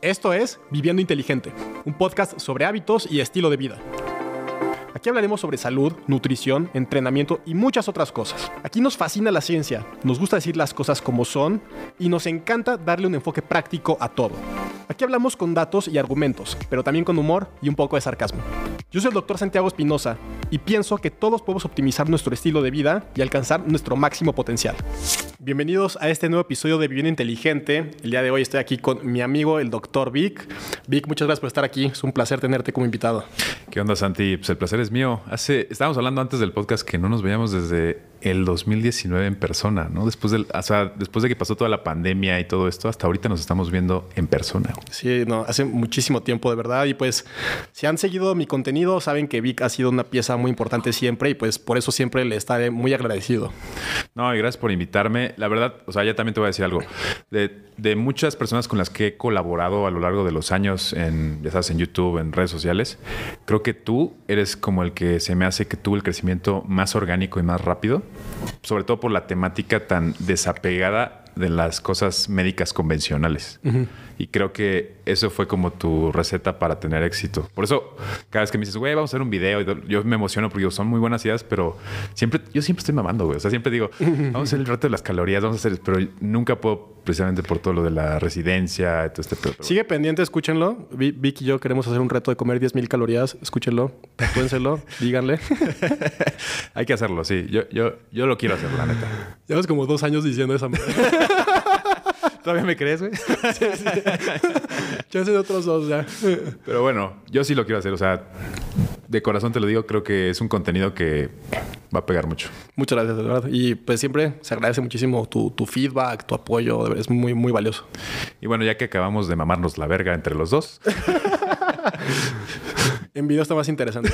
Esto es Viviendo Inteligente, un podcast sobre hábitos y estilo de vida. Aquí hablaremos sobre salud, nutrición, entrenamiento y muchas otras cosas. Aquí nos fascina la ciencia, nos gusta decir las cosas como son y nos encanta darle un enfoque práctico a todo. Aquí hablamos con datos y argumentos, pero también con humor y un poco de sarcasmo. Yo soy el doctor Santiago Espinosa y pienso que todos podemos optimizar nuestro estilo de vida y alcanzar nuestro máximo potencial. Bienvenidos a este nuevo episodio de Vivienda Inteligente. El día de hoy estoy aquí con mi amigo, el doctor Vic. Vic, muchas gracias por estar aquí. Es un placer tenerte como invitado. ¿Qué onda, Santi? Pues el placer es mío. Hace, estábamos hablando antes del podcast que no nos veíamos desde el 2019 en persona, ¿no? Después, del, o sea, después de que pasó toda la pandemia y todo esto, hasta ahorita nos estamos viendo en persona. Sí, no, hace muchísimo tiempo de verdad. Y pues, si han seguido mi contenido, saben que Vic ha sido una pieza muy importante siempre y pues por eso siempre le estaré muy agradecido. No, y gracias por invitarme. La verdad, o sea, ya también te voy a decir algo. De, de muchas personas con las que he colaborado a lo largo de los años, en, ya sabes, en YouTube, en redes sociales, creo que tú eres como el que se me hace que tuvo el crecimiento más orgánico y más rápido sobre todo por la temática tan desapegada de las cosas médicas convencionales. Y creo que eso fue como tu receta para tener éxito. Por eso, cada vez que me dices, güey, vamos a hacer un video, yo me emociono porque son muy buenas ideas, pero siempre, yo siempre estoy mamando, güey. O sea, siempre digo, vamos a hacer el reto de las calorías, vamos a hacer, pero nunca puedo, precisamente por todo lo de la residencia, todo este Sigue pendiente, escúchenlo. Vic y yo queremos hacer un reto de comer 10 mil calorías. Escúchenlo, hacerlo, díganle. Hay que hacerlo, sí. Yo, yo, yo lo quiero hacer, la neta. Llevas como dos años diciendo esa ¿Todavía me crees, güey? sí, Ya de otros dos, ya. Pero bueno, yo sí lo quiero hacer. O sea, de corazón te lo digo, creo que es un contenido que va a pegar mucho. Muchas gracias, de verdad. Y pues siempre se agradece muchísimo tu, tu feedback, tu apoyo. Es muy, muy valioso. Y bueno, ya que acabamos de mamarnos la verga entre los dos. en video está más interesante.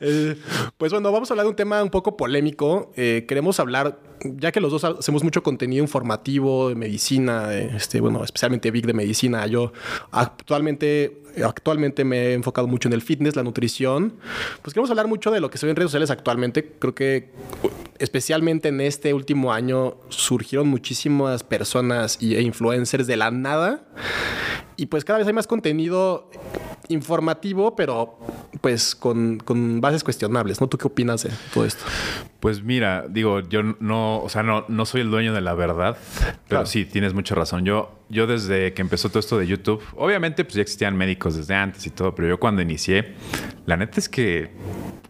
Eh, pues bueno, vamos a hablar de un tema un poco polémico. Eh, queremos hablar, ya que los dos hacemos mucho contenido informativo de medicina, este, bueno, especialmente Big de medicina. Yo actualmente, actualmente me he enfocado mucho en el fitness, la nutrición. Pues queremos hablar mucho de lo que se ve en redes sociales actualmente. Creo que especialmente en este último año surgieron muchísimas personas e influencers de la nada. Y pues cada vez hay más contenido informativo, pero pues con, bases cuestionables, ¿no? ¿Tú qué opinas de todo esto? Pues mira, digo, yo no, o sea, no, no soy el dueño de la verdad, pero sí, tienes mucha razón. Yo, yo desde que empezó todo esto de YouTube, obviamente pues ya existían médicos desde antes y todo, pero yo cuando inicié, la neta es que,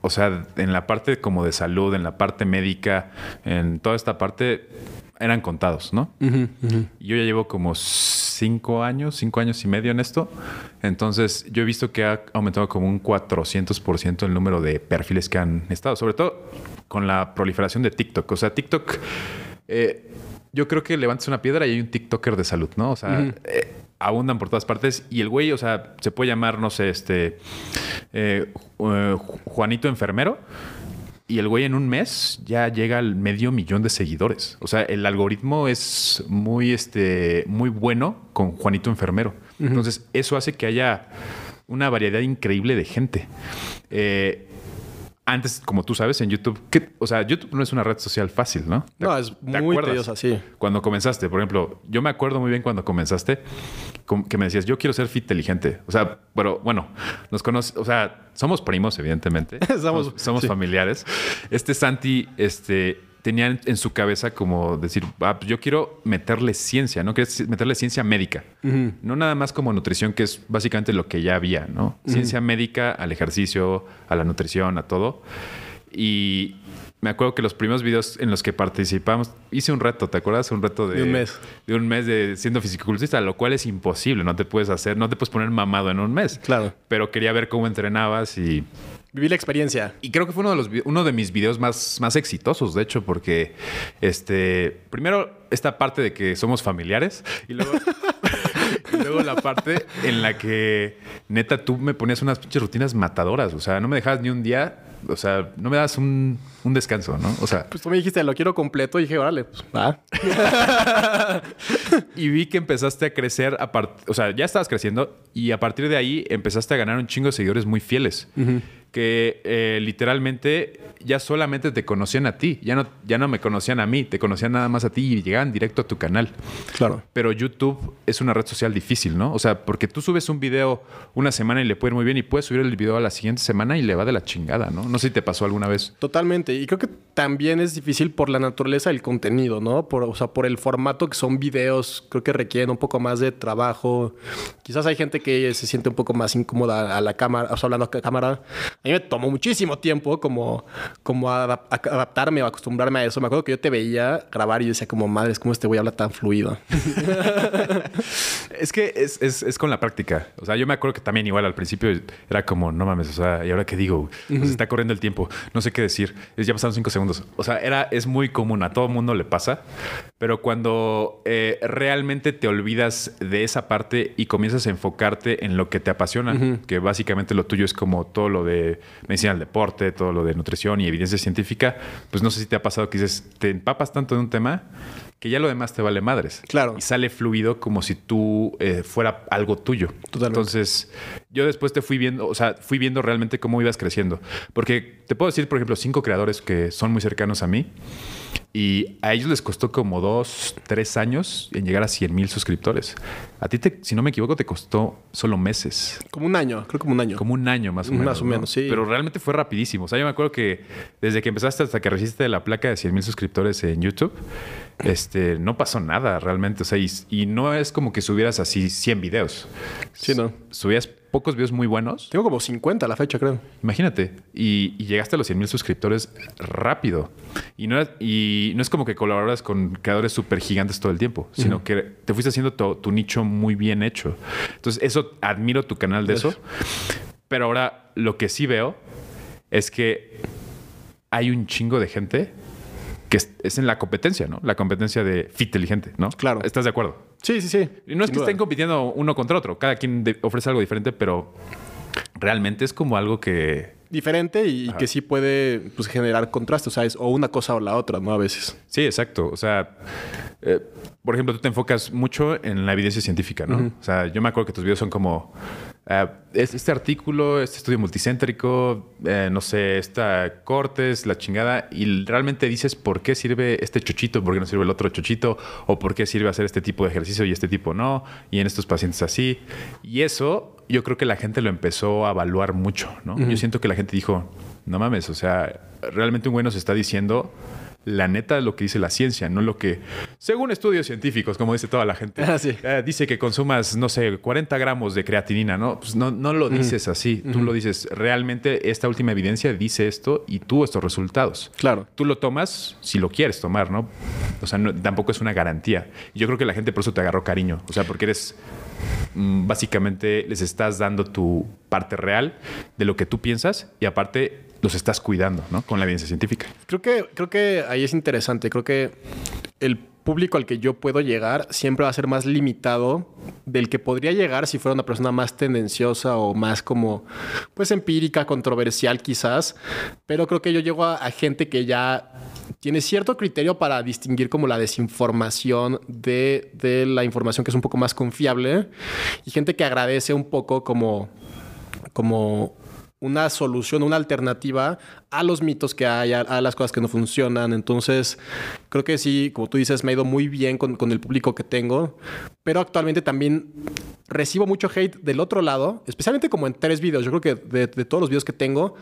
o sea, en la parte como de salud, en la parte médica, en toda esta parte, eran contados, ¿no? Yo ya llevo como cinco años, cinco años y medio en esto. Entonces, yo he visto que ha aumentado como un 400% el número de perfiles que han estado, sobre todo con la proliferación de TikTok. O sea, TikTok, eh, yo creo que levantas una piedra y hay un TikToker de salud, ¿no? O sea, eh, abundan por todas partes y el güey, o sea, se puede llamar, no sé, este, eh, Juanito Enfermero y el güey en un mes ya llega al medio millón de seguidores. O sea, el algoritmo es muy, este, muy bueno con Juanito Enfermero. Entonces, eso hace que haya una variedad increíble de gente. Eh, antes, como tú sabes, en YouTube, o sea, YouTube no es una red social fácil, ¿no? No, es muy tediosa, sí. Cuando comenzaste, por ejemplo, yo me acuerdo muy bien cuando comenzaste que me decías, yo quiero ser fit inteligente. O sea, pero bueno, nos conoce, o sea, somos primos, evidentemente. somos, somos familiares. Este Santi, este, tenía en su cabeza como decir, ah, pues yo quiero meterle ciencia, ¿no? Quiero meterle ciencia médica. No nada más como nutrición, que es básicamente lo que ya había, ¿no? Ciencia médica al ejercicio, a la nutrición, a todo. Y me acuerdo que los primeros videos en los que participamos, hice un reto, ¿te acuerdas? Un reto de, de un mes. De un mes de siendo fisiculturista, lo cual es imposible, no te puedes hacer, no te puedes poner mamado en un mes. Claro. Pero quería ver cómo entrenabas y Viví la experiencia. Y creo que fue uno de, los, uno de mis videos más, más exitosos, de hecho, porque este, primero esta parte de que somos familiares y luego, luego la parte en la que neta tú me ponías unas pinches rutinas matadoras. O sea, no me dejabas ni un día o sea, no me das un, descanso, ¿no? O sea. Pues tú me dijiste, lo quiero completo, y dije, órale, pues va. y vi que empezaste a crecer, a o sea, ya estabas creciendo y a partir de ahí empezaste a ganar un chingo de seguidores muy fieles que eh, literalmente ya solamente te conocían a ti, ya no, ya no me conocían a mí, te conocían nada más a ti y llegaban directo a tu canal. Claro. Pero YouTube es una red social difícil, ¿no? O sea, porque tú subes un video una semana y le puede ir muy bien y puedes subir el video a la siguiente semana y le va de la chingada, ¿no? No sé si te pasó alguna vez. Totalmente. Y creo que también es difícil por la naturaleza del contenido, ¿no? Por, o sea, por el formato que son videos, creo que requieren un poco más de trabajo. Quizás hay gente que se siente un poco más incómoda a la cámara, o sea, hablando a cámara. A mí me tomó muchísimo tiempo como, como adaptarme o acostumbrarme a eso. Me acuerdo que yo te veía grabar y yo decía como, madre, es como este güey habla tan fluido. es que es, es, es, con la práctica. O sea, yo me acuerdo que también igual al principio era como, no mames, o sea, ¿y ahora qué digo? Se está corriendo el tiempo, no sé qué decir. Ya pasaron cinco segundos. O sea, era, es muy común, a todo mundo le pasa. Pero cuando eh, realmente te olvidas de esa parte y comienzas a enfocarte en lo que te apasiona, que básicamente lo tuyo es como todo lo de medicina del deporte, todo lo de nutrición y evidencia científica, pues no sé si te ha pasado que dices, te empapas tanto de un tema que ya lo demás te vale madres. Claro. Y sale fluido como si tú eh, fuera algo tuyo. Totalmente. Entonces, yo después te fui viendo, o sea, fui viendo realmente cómo ibas creciendo. Porque te puedo decir, por ejemplo, cinco creadores que son muy cercanos a mí. Y a ellos les costó como dos, tres años en llegar a 100 mil suscriptores. A ti, te, si no me equivoco, te costó solo meses. Como un año, creo como un año. Como un año más o menos. Más o menos, sí. Pero realmente fue rapidísimo. O sea, yo me acuerdo que desde que empezaste hasta que recibiste la placa de 100 mil suscriptores en YouTube, este, no pasó nada realmente. O sea, y, y, no es como que subieras así 100 videos. Sí, ¿no? Subías pocos videos muy buenos. Tengo como 50 a la fecha, creo. Imagínate. Y, y llegaste a los 100 mil suscriptores rápido. Y no, y no es como que colaboras con creadores súper gigantes todo el tiempo, sino uh -huh. que te fuiste haciendo tu, tu, nicho muy bien hecho. Entonces, eso, admiro tu canal de eso. Pero ahora lo que sí veo es que hay un chingo de gente que es, es, en la competencia, ¿no? La competencia de fit inteligente, ¿no? Claro. ¿Estás de acuerdo? Sí, sí, sí. Y no es que duda. estén compitiendo uno contra otro. Cada quien ofrece algo diferente, pero realmente es como algo que... Diferente y que sí puede pues, generar contraste, o sea, es o una cosa o la otra, ¿no? A veces. Sí, exacto. O sea, eh, por ejemplo, tú te enfocas mucho en la evidencia científica, ¿no? Uh -huh. O sea, yo me acuerdo que tus videos son como uh, este artículo, este estudio multicéntrico, eh, no sé, esta cortes, la chingada, y realmente dices por qué sirve este chochito, por qué no sirve el otro chochito, o por qué sirve hacer este tipo de ejercicio y este tipo no, y en estos pacientes así. Y eso yo creo que la gente lo empezó a evaluar mucho, ¿no? Uh -huh. Yo siento que la gente dijo, no mames, o sea, realmente un güey nos está diciendo la neta lo que dice la ciencia, no lo que, según estudios científicos, como dice toda la gente, ah, sí. eh, dice que consumas, no sé, 40 gramos de creatinina, ¿no? Pues no, no lo dices mm. así, tú lo dices, realmente esta última evidencia dice esto y tuvo estos resultados. Claro. Tú lo tomas si lo quieres tomar, ¿no? O sea, no, tampoco es una garantía. Yo creo que la gente por eso te agarró cariño, o sea, porque eres mm, básicamente les estás dando tu parte real de lo que tú piensas y aparte los estás cuidando, ¿no? Con la evidencia científica. Creo que, creo que ahí es interesante. Creo que el público al que yo puedo llegar siempre va a ser más limitado del que podría llegar si fuera una persona más tendenciosa o más como, pues, empírica, controversial quizás. Pero creo que yo llego a, gente que ya tiene cierto criterio para distinguir como la desinformación de, de la información que es un poco más confiable y gente que agradece un poco como, como una solución, una alternativa a los mitos que hay, a, las cosas que no funcionan. Entonces, creo que sí, como tú dices, me ha ido muy bien con, el público que tengo, pero actualmente también recibo mucho hate del otro lado, especialmente como en tres videos. Yo creo que de, todos los videos que tengo,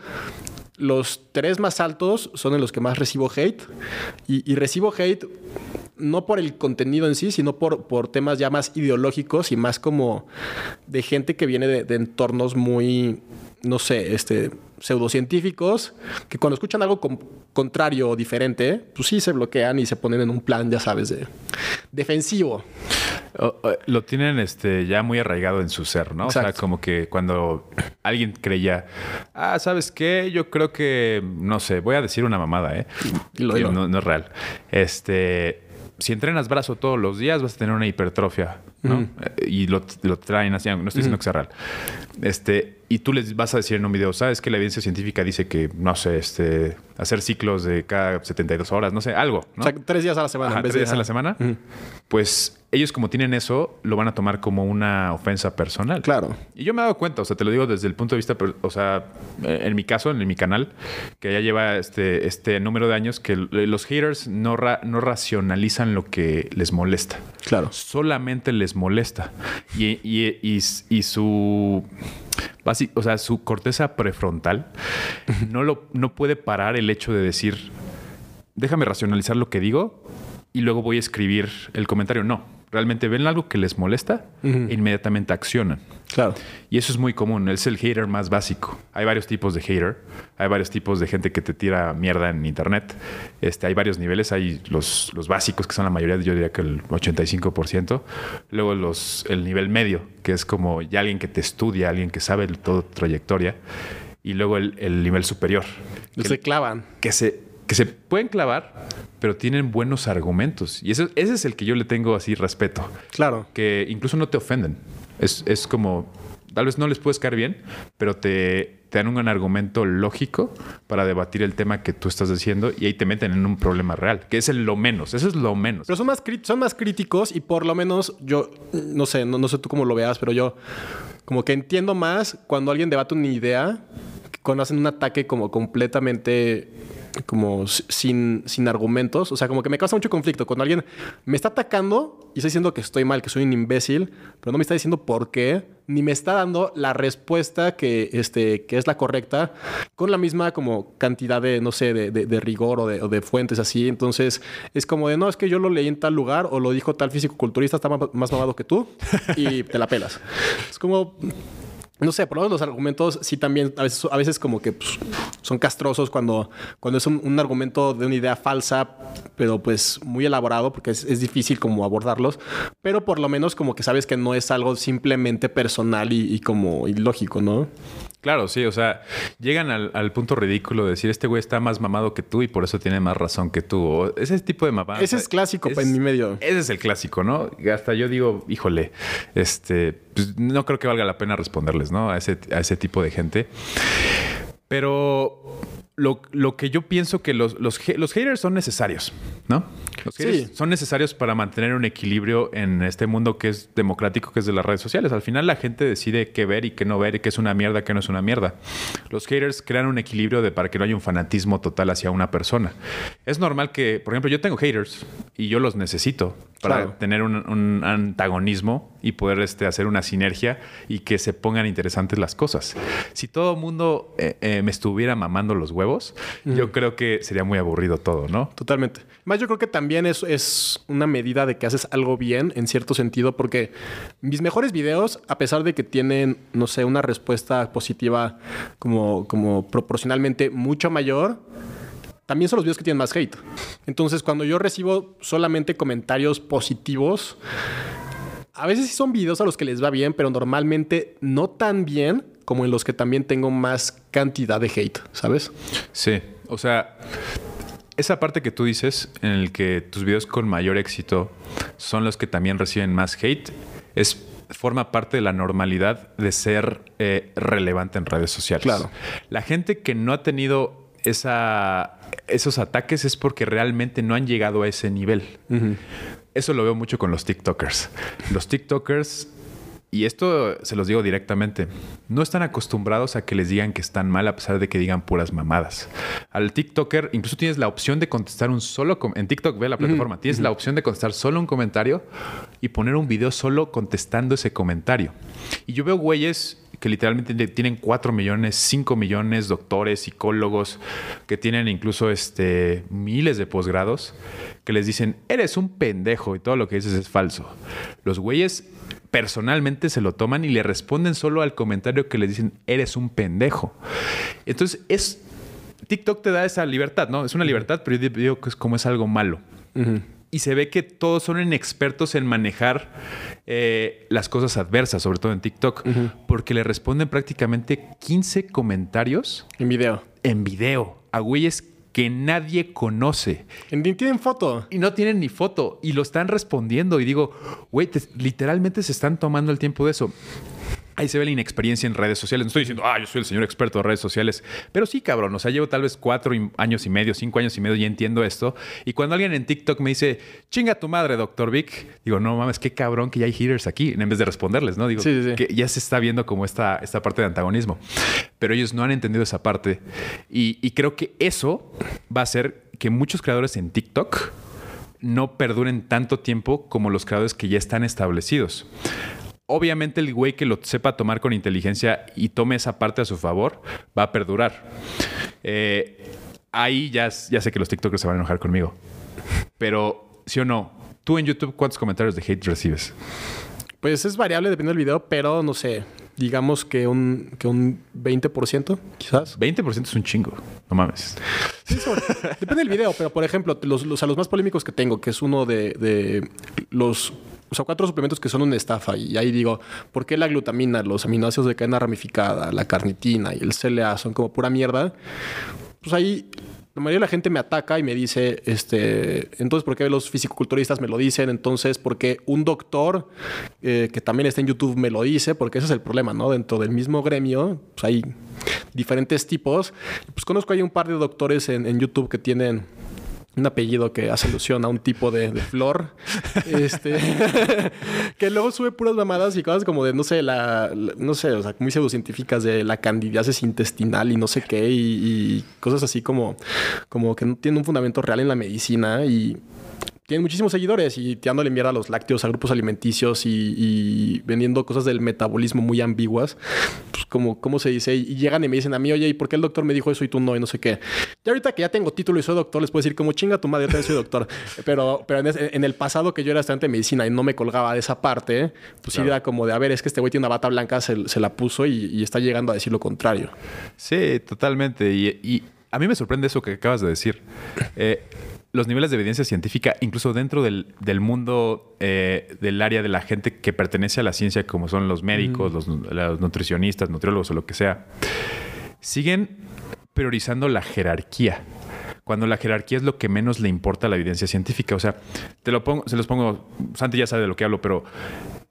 los tres más altos son en los que más recibo hate. Y, recibo hate no por el contenido en sí, sino por, temas ya más ideológicos y más como de gente que viene de entornos muy, no sé, este, pseudocientíficos, que cuando escuchan algo con, contrario o diferente, pues sí se bloquean y se ponen en un plan, ya sabes, de defensivo. Lo tienen este, ya muy arraigado en su ser, ¿no? Exacto. O sea, como que cuando alguien creía, ah, ¿sabes qué? Yo creo que, no sé, voy a decir una mamada, ¿eh? Lo, lo. No, no, es real. Este, si entrenas brazo todos los días, vas a tener una hipertrofia, ¿no? Mm. Y lo, lo, traen así, no estoy diciendo mm. que sea real. Este, y tú les vas a decir en un video, ¿sabes que la evidencia científica dice que, no sé, este, hacer ciclos de cada 72 horas, no sé, algo, ¿no? O sea, tres días a la semana. Ajá, en vez tres días de... a la semana. Pues ellos como tienen eso, lo van a tomar como una ofensa personal. Claro. Y yo me he dado cuenta, o sea, te lo digo desde el punto de vista, o sea, en mi caso, en mi canal, que ya lleva este, este número de años, que los haters no, no racionalizan lo que les molesta. Claro. Solamente les molesta. Y, y, y, su... O sea, su corteza prefrontal no, lo, no puede parar el hecho de decir, déjame racionalizar lo que digo y luego voy a escribir el comentario. No, realmente ven algo que les molesta e inmediatamente accionan. Claro. Y eso es muy común. Es el hater más básico. Hay varios tipos de hater. Hay varios tipos de gente que te tira mierda en internet. Este, hay varios niveles. Hay los, los básicos, que son la mayoría, yo diría que el 85%. Luego los, el nivel medio, que es como ya alguien que te estudia, alguien que sabe toda tu trayectoria. Y luego el, el nivel superior. Que se clavan. Que se que se pueden clavar, pero tienen buenos argumentos. Y ese, ese es el que yo le tengo así respeto. Claro. Que incluso no te ofenden. Es, es como, tal vez no les puedes caer bien, pero te, te dan un argumento lógico para debatir el tema que tú estás diciendo y ahí te meten en un problema real, que es el lo menos. Eso es lo menos. Pero son más, son más críticos y por lo menos yo, no sé, no, no sé tú cómo lo veas, pero yo como que entiendo más cuando alguien debate una idea, cuando hacen un ataque como completamente como sin, sin argumentos. O sea, como que me causa mucho conflicto. Cuando alguien me está atacando y está diciendo que estoy mal, que soy un imbécil, pero no me está diciendo por qué, ni me está dando la respuesta que, este, que es la correcta, con la misma como cantidad de, no sé, de, de, rigor o de, o de, fuentes así. Entonces, es como de, no, es que yo lo leí en tal lugar o lo dijo tal físico-culturista, está más, más mamado que tú y te la pelas. Es como no sé, por lo menos los argumentos sí también a veces, a veces como que pues, son castrosos cuando, cuando es un, argumento de una idea falsa, pero pues muy elaborado porque es, difícil como abordarlos, pero por lo menos como que sabes que no es algo simplemente personal y, y como ilógico, ¿no? Claro, sí, o sea, llegan al, punto ridículo de decir este güey está más mamado que tú y por eso tiene más razón que tú. ese tipo de mamá. Ese es clásico en mi medio. Ese es el clásico, ¿no? Hasta yo digo, híjole, este, pues no creo que valga la pena responderles, ¿no? A ese, a ese tipo de gente. Pero lo, lo, que yo pienso que los, los, los, haters son necesarios, ¿no? Los haters son necesarios para mantener un equilibrio en este mundo que es democrático, que es de las redes sociales. Al final la gente decide qué ver y qué no ver y qué es una mierda, qué no es una mierda. Los haters crean un equilibrio de, para que no haya un fanatismo total hacia una persona. Es normal que, por ejemplo, yo tengo haters y yo los necesito para tener un, antagonismo y poder este, hacer una sinergia y que se pongan interesantes las cosas. Si todo el mundo eh, eh, me estuviera mamando los huevos, yo creo que sería muy aburrido todo, ¿no? Totalmente. Más yo creo que también es, es una medida de que haces algo bien en cierto sentido, porque mis mejores videos, a pesar de que tienen, no sé, una respuesta positiva como, como proporcionalmente mucho mayor, también son los videos que tienen más hate. Entonces, cuando yo recibo solamente comentarios positivos, a veces sí son videos a los que les va bien, pero normalmente no tan bien como en los que también tengo más cantidad de hate, ¿sabes? Sí, o sea, esa parte que tú dices en el que tus videos con mayor éxito son los que también reciben más hate, es forma parte de la normalidad de ser eh, relevante en redes sociales. Claro. La gente que no ha tenido esa, esos ataques es porque realmente no han llegado a ese nivel. Eso lo veo mucho con los TikTokers. Los TikTokers, y esto se los digo directamente, no están acostumbrados a que les digan que están mal a pesar de que digan puras mamadas. Al TikToker incluso tienes la opción de contestar un solo... En TikTok, ve la plataforma, tienes la opción de contestar solo un comentario y poner un video solo contestando ese comentario. Y yo veo güeyes que literalmente tienen 4 millones, 5 millones, doctores, psicólogos, que tienen incluso este, miles de posgrados, que les dicen, eres un pendejo y todo lo que dices es falso. Los güeyes personalmente se lo toman y le responden solo al comentario que les dicen, eres un pendejo. Entonces, es... TikTok te da esa libertad, ¿no? Es una libertad, pero yo digo que es como es algo malo y se ve que todos son inexpertos en manejar eh, las cosas adversas, sobre todo en TikTok, porque le responden prácticamente 15 comentarios. En video. En video, a güeyes que nadie conoce. Ni tienen foto. Y no tienen ni foto. Y lo están respondiendo. Y digo, güey, literalmente se están tomando el tiempo de eso. Ahí se ve la inexperiencia en redes sociales. No estoy diciendo, ah, yo soy el señor experto de redes sociales. Pero sí, cabrón. O sea, llevo tal vez cuatro años y medio, cinco años y medio y entiendo esto. Y cuando alguien en TikTok me dice, chinga tu madre, doctor Vic, digo, no mames, qué cabrón que ya hay haters aquí. En vez de responderles, ¿no? Digo, que ya se está viendo como esta, esta parte de antagonismo. Pero ellos no han entendido esa parte. Y, y creo que eso va a hacer que muchos creadores en TikTok no perduren tanto tiempo como los creadores que ya están establecidos. Obviamente el güey que lo sepa tomar con inteligencia y tome esa parte a su favor va a perdurar. Eh, ahí ya, ya sé que los TikTokers se van a enojar conmigo. Pero, ¿sí o no? Tú en YouTube, ¿cuántos comentarios de hate recibes? Pues es variable, depende del video, pero no sé, digamos que un, que un 20%, quizás. 20% es un chingo, no mames. Sí, depende del video, pero por ejemplo, los, los, a los más polémicos que tengo, que es uno de, de los o sea, cuatro suplementos que son una estafa. Y ahí digo, ¿por qué la glutamina, los aminoácidos de cadena ramificada, la carnitina y el CLA son como pura mierda? Pues ahí la mayoría de la gente me ataca y me dice, este, entonces, ¿por qué los fisicoculturistas me lo dicen? Entonces, ¿por qué un doctor eh, que también está en YouTube me lo dice? Porque ese es el problema, ¿no? Dentro del mismo gremio, pues hay diferentes tipos. Pues conozco ahí un par de doctores en, en YouTube que tienen un apellido que hace alusión a un tipo de, flor. este, que luego sube puras mamadas y cosas como de, no sé, la, no sé, o sea, muy pseudocientíficas de la candidiasis intestinal y no sé qué, y, y, cosas así como, como que no tienen un fundamento real en la medicina y tienen muchísimos seguidores y tirándole mierda a los lácteos, a grupos alimenticios y, vendiendo cosas del metabolismo muy ambiguas, pues como, ¿cómo se dice? Y llegan y me dicen a mí, oye, ¿y por qué el doctor me dijo eso y tú no? Y no sé qué. Y ahorita que ya tengo título y soy doctor, les puedo decir como chinga tu madre, yo también soy doctor. pero pero en, el pasado que yo era estudiante de medicina y no me colgaba de esa parte, pues sí era como de, a ver, es que este güey tiene una bata blanca, se, la puso y, está llegando a decir lo contrario. Sí, totalmente. Y, y a mí me sorprende eso que acabas de decir. Eh, los niveles de evidencia científica, incluso dentro del, mundo eh, del área de la gente que pertenece a la ciencia, como son los médicos, los, nutricionistas, nutriólogos o lo que sea, siguen priorizando la jerarquía. Cuando la jerarquía es lo que menos le importa a la evidencia científica. O sea, te lo pongo, se los pongo, Santi ya sabe de lo que hablo, pero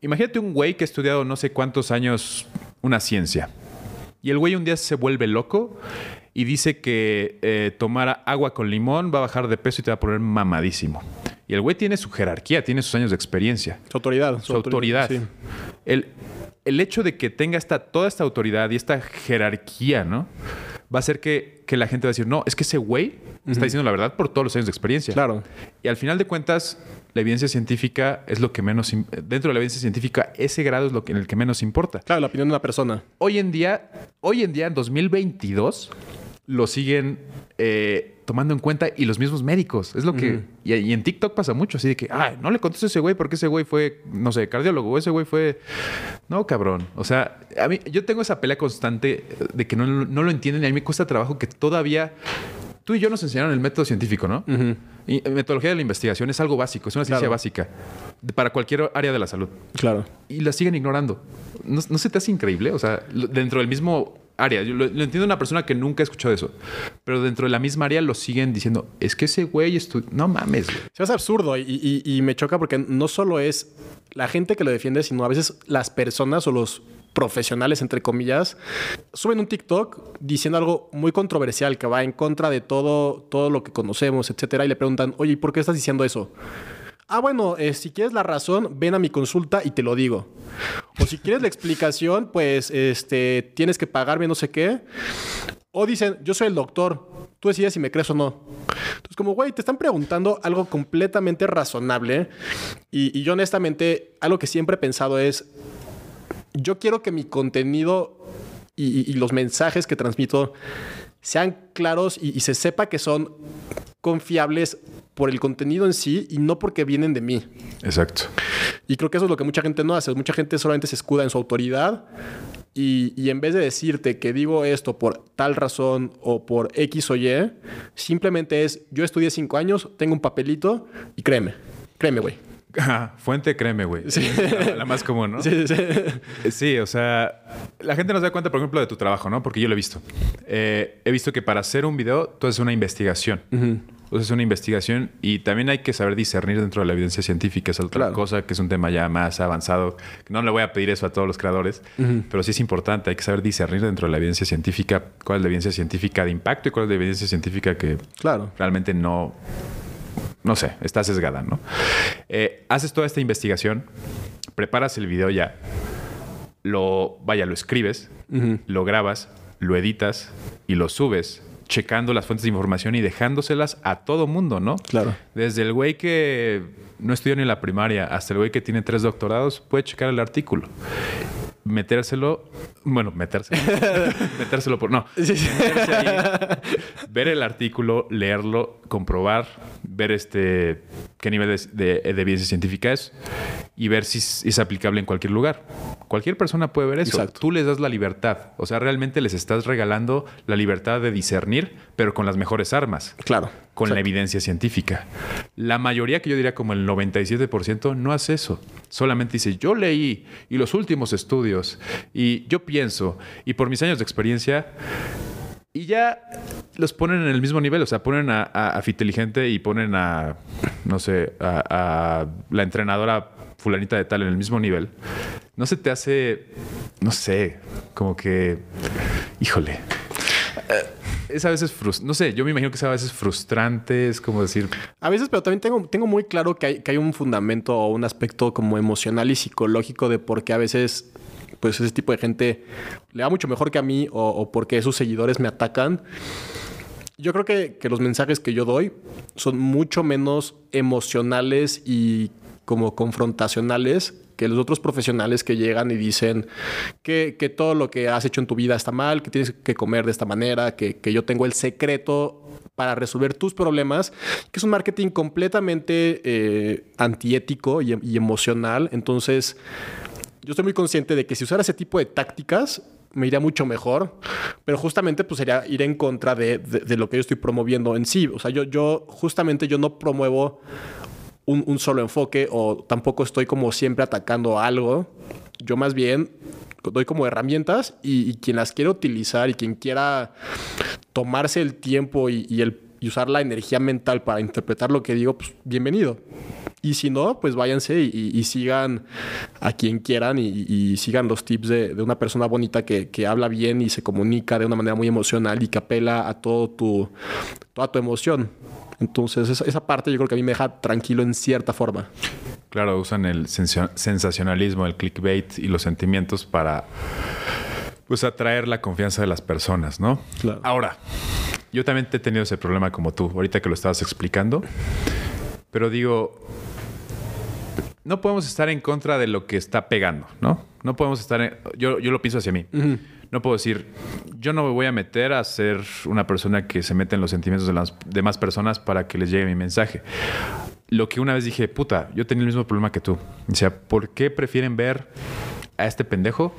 imagínate un güey que ha estudiado no sé cuántos años una ciencia. Y el güey un día se vuelve loco y dice que eh, tomar agua con limón va a bajar de peso y te va a poner mamadísimo. Y el güey tiene su jerarquía, tiene sus años de experiencia. Su autoridad. Su, autoridad. El, el, hecho de que tenga esta, toda esta autoridad y esta jerarquía, ¿no? Va a hacer que, que la gente va a decir, no, es que ese güey está diciendo la verdad por todos los años de experiencia. Claro. Y al final de cuentas, la evidencia científica es lo que menos... Dentro de la evidencia científica, ese grado es lo que, en el que menos importa. Claro, la opinión de una persona. Hoy en día, hoy en día, en 2022 lo siguen eh, tomando en cuenta y los mismos médicos. Es lo que. y, en TikTok pasa mucho, así de que, ay, no le contesto a ese güey porque ese güey fue, no sé, cardiólogo, o ese güey fue. No, cabrón. O sea, a mí, yo tengo esa pelea constante de que no, lo entienden y a mí me cuesta trabajo que todavía. Tú y yo nos enseñaron el método científico, ¿no? Y metodología de la investigación es algo básico, es una ciencia básica para cualquier área de la salud. Claro. Y la siguen ignorando. ¿No, ¿No, se te hace increíble? O sea, dentro del mismo área. Yo lo, entiendo una persona que nunca ha escuchado eso. Pero dentro de la misma área lo siguen diciendo, es que ese güey estudia... No mames, güey. es absurdo y, me choca porque no solo es la gente que lo defiende, sino a veces las personas o los profesionales, entre comillas, suben un TikTok diciendo algo muy controversial que va en contra de todo, todo lo que conocemos, etcétera, y le preguntan, oye, ¿y por qué estás diciendo eso? Ah, bueno, eh, si quieres la razón, ven a mi consulta y te lo digo. O si quieres la explicación, pues este, tienes que pagarme no sé qué. O dicen, yo soy el doctor, tú decides si me crees o no. Entonces, como, güey, te están preguntando algo completamente razonable. Y, yo honestamente, algo que siempre he pensado es, yo quiero que mi contenido y, los mensajes que transmito sean claros y, y se sepa que son confiables por el contenido en sí y no porque vienen de mí. Exacto. Y creo que eso es lo que mucha gente no hace. Mucha gente solamente se escuda en su autoridad y, en vez de decirte que digo esto por tal razón o por X o Y, simplemente es yo estudié cinco años, tengo un papelito y créeme, créeme, güey. Fuente, créeme, güey. Sí. La, más común, ¿no? Sí, sí. Sí, o sea, la gente no se da cuenta, por ejemplo, de tu trabajo, ¿no? Porque yo lo he visto. Eh, he visto que para hacer un video tú haces una investigación. O sea, es una investigación y también hay que saber discernir dentro de la evidencia científica. Es otra Claro. cosa que es un tema ya más avanzado. No le voy a pedir eso a todos los creadores, pero sí es importante. Hay que saber discernir dentro de la evidencia científica cuál es la evidencia científica de impacto y cuál es la evidencia científica que Claro. realmente no, no sé, está sesgada, ¿no? Eh, haces toda esta investigación, preparas el video ya, lo, vaya, lo escribes, lo grabas, lo editas y lo subes, checando las fuentes de información y dejándoselas a todo mundo, ¿no? Claro. Desde el güey que no estudió ni la primaria hasta el güey que tiene tres doctorados, puede checar el artículo. Metérselo, bueno, metérselo. metérselo por. No. Meterse ahí, ver el artículo, leerlo, comprobar, ver este qué nivel de, de- de evidencia científica es y ver si es, es aplicable en cualquier lugar. Cualquier persona puede ver eso. Exacto. Tú les das la libertad. O sea, realmente les estás regalando la libertad de discernir, pero con las mejores armas Claro. Con la evidencia científica. La mayoría, que yo diría como el 97%, no hace eso. Solamente dice, yo leí y los últimos estudios y yo pienso y por mis años de experiencia y ya los ponen en el mismo nivel. O sea, ponen a, a, a Fiteligente y ponen a, no sé, a, a la entrenadora fulanita de tal en el mismo nivel. No se te hace, no sé, como que, híjole. Es a veces frustrante. No sé, yo me imagino que es a veces frustrante. Es como decir, A veces, pero también tengo, tengo muy claro que hay, que hay un fundamento o un aspecto como emocional y psicológico de por qué a veces pues ese tipo de gente le va mucho mejor que a mí o, o porque sus seguidores me atacan. Yo creo que, que los mensajes que yo doy son mucho menos emocionales y como confrontacionales que los otros profesionales que llegan y dicen que, que todo lo que has hecho en tu vida está mal, que tienes que comer de esta manera, que, que yo tengo el secreto para resolver tus problemas, que es un marketing completamente eh, antiético y, emocional. Entonces, yo estoy muy consciente de que si usara ese tipo de tácticas me iría mucho mejor, pero justamente pues sería ir en contra de, de- de lo que yo estoy promoviendo en sí. O sea, yo, yo justamente yo no promuevo un, solo enfoque o tampoco estoy como siempre atacando algo. Yo más bien doy como herramientas y, quien las quiera utilizar y quien quiera tomarse el tiempo y, el, y usar la energía mental para interpretar lo que digo, pues bienvenido. Y si no, pues váyanse y, sigan a quien quieran y, y sigan los tips de, de una persona bonita que, que habla bien y se comunica de una manera muy emocional y que apela a todo tu, toda tu emoción. Entonces, esa, esa parte yo creo que a mí me deja tranquilo en cierta forma. claro, usan el sensa- sensacionalismo, el clickbait y los sentimientos para pues atraer la confianza de las personas, ¿no? Claro. Ahora, yo también te he tenido ese problema como tú, ahorita que lo estabas explicando, pero digo, no podemos estar en contra de lo que está pegando, ¿no? No podemos estar, en- yo, yo lo pienso hacia mí. No puedo decir, yo no me voy a meter a ser una persona que se mete en los sentimientos de las demás personas para que les llegue mi mensaje. Lo que una vez dije, puta, yo tenía el mismo problema que tú. O sea, ¿por qué prefieren ver a este pendejo?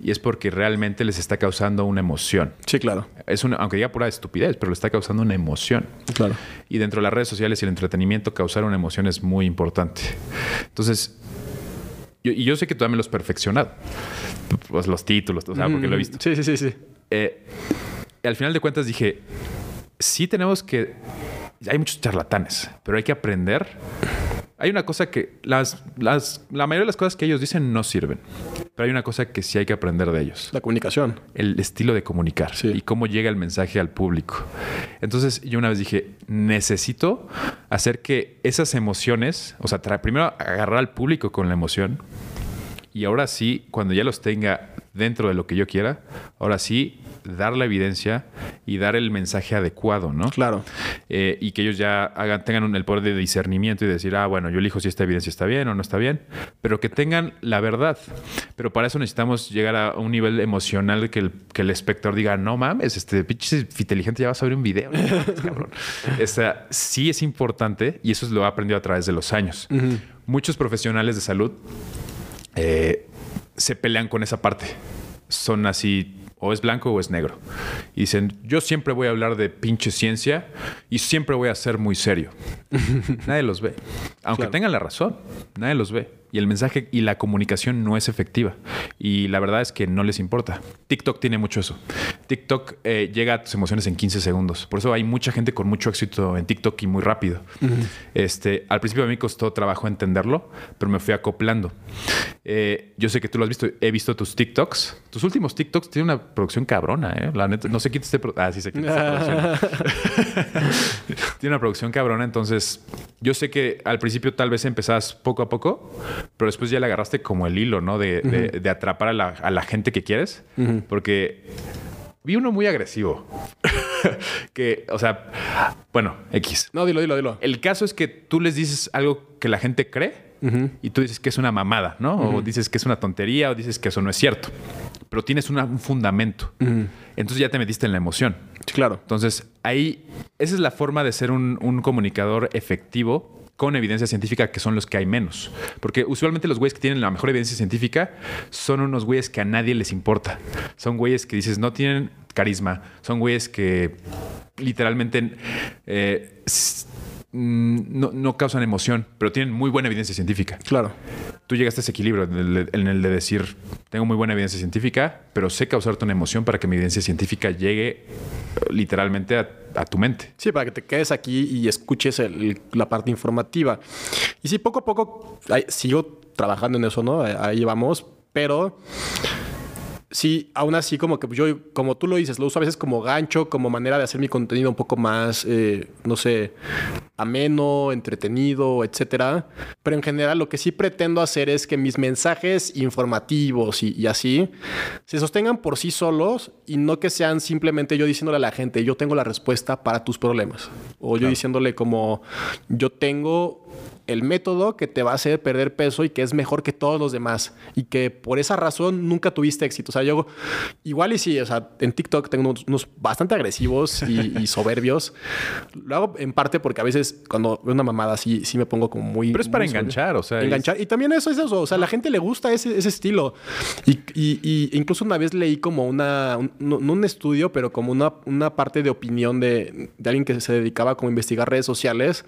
Y es porque realmente les está causando una emoción. Sí, claro. Es una, aunque diga pura estupidez, pero le está causando una emoción. Claro. Y dentro de las redes sociales y el entretenimiento, causar una emoción es muy importante. Entonces, yo- y yo sé que tú también lo has perfeccionado. Pues los títulos, o sea, porque lo he visto. Sí, sí, sí, sí. Eh, al final de cuentas dije, sí tenemos que... Hay muchos charlatanes, pero hay que aprender. Hay una cosa que las, las, la mayoría de las cosas que ellos dicen no sirven, pero hay una cosa que sí hay que aprender de ellos La comunicación. el estilo de comunicar Sí. y cómo llega el mensaje al público. Entonces yo una vez dije, necesito hacer que esas emociones, o sea, primero agarrar al público con la emoción y ahora sí, cuando ya los tenga dentro de lo que yo quiera, ahora sí dar la evidencia y dar el mensaje adecuado, ¿no? Claro. Eh, y que ellos ya hagan, tengan el poder de discernimiento y decir, ah, bueno, yo elijo si esta evidencia está bien o no está bien, pero que tengan la verdad. Pero para eso necesitamos llegar a un nivel emocional que el, que el espectador diga, no mames, este pinche inteligente ya vas a ver un video. no mames, cabrón". O sea, sí es importante y eso lo he aprendido a través de los años. Muchos profesionales de salud eh, se pelean con esa parte. Son así, o es blanco o es negro. Y dicen, yo siempre voy a hablar de pinche ciencia y siempre voy a ser muy serio. nadie los ve. Aunque Claro. tengan la razón, nadie los ve. Y el mensaje y la comunicación no es efectiva. Y la verdad es que no les importa. TikTok tiene mucho eso. TikTok eh, llega a tus emociones en 15 segundos. Por eso hay mucha gente con mucho éxito en TikTok y muy rápido. este, al principio a mí costó trabajo entenderlo, pero me fui acoplando. Eh, yo sé que tú lo has visto, he visto tus TikToks. Tus últimos TikToks tienen una producción cabrona, ¿eh? La neta, no sé quién este... Ah, sí se quita Tiene una producción cabrona, entonces yo sé que al principio tal vez empezás poco a poco, pero después ya le agarraste como el hilo, ¿no? De, atrapar a la, gente que quieres, porque vi uno muy agresivo. que, o sea, bueno, X. No, dilo, dilo, dilo. El caso es que tú les dices algo que la gente cree y tú dices que es una mamada, ¿no? O dices que es una tontería o dices que eso no es cierto. Pero tienes un fundamento. Entonces ya te metiste en la emoción. claro. Entonces ahí, esa es la forma de ser un, un comunicador efectivo con evidencia científica, que son los que hay menos. Porque usualmente los güeyes que tienen la mejor evidencia científica son unos güeyes que a nadie les importa. Son güeyes que dices no tienen carisma. Son güeyes que literalmente eh, Mm, no, causan emoción, pero tienen muy buena evidencia científica. Claro. Tú llegaste a ese equilibrio en el, de decir, tengo muy buena evidencia científica, pero sé causarte una emoción para que mi evidencia científica llegue eh, literalmente a, tu mente. Sí, para que te quedes aquí y escuches la parte informativa. Y sí, poco a poco sigo trabajando en eso, ¿no? Ahí vamos, pero sí, aún así como que yo, como tú lo dices, lo uso a veces como gancho, como manera de hacer mi contenido un poco más, eh, no sé, ameno, entretenido, etcétera. Pero en general lo que sí pretendo hacer es que mis mensajes informativos y, así se sostengan por sí solos y no que sean simplemente yo diciéndole a la gente, yo tengo la respuesta para tus problemas. O yo diciéndole como, yo tengo el método que te va a hacer perder peso y que es mejor que todos los demás y que por esa razón nunca tuviste éxito. O sea, yo igual y sí, o sea, en TikTok tengo unos, bastante agresivos y, soberbios. Lo hago en parte porque a veces cuando veo una mamada sí, sí me pongo como muy... Pero es para enganchar, o sea... Enganchar. Y también eso es eso, o sea, a la gente le gusta ese, estilo. Y, incluso una vez leí como una, no un, estudio, pero como una, una parte de opinión de, de alguien que se dedicaba como a investigar redes sociales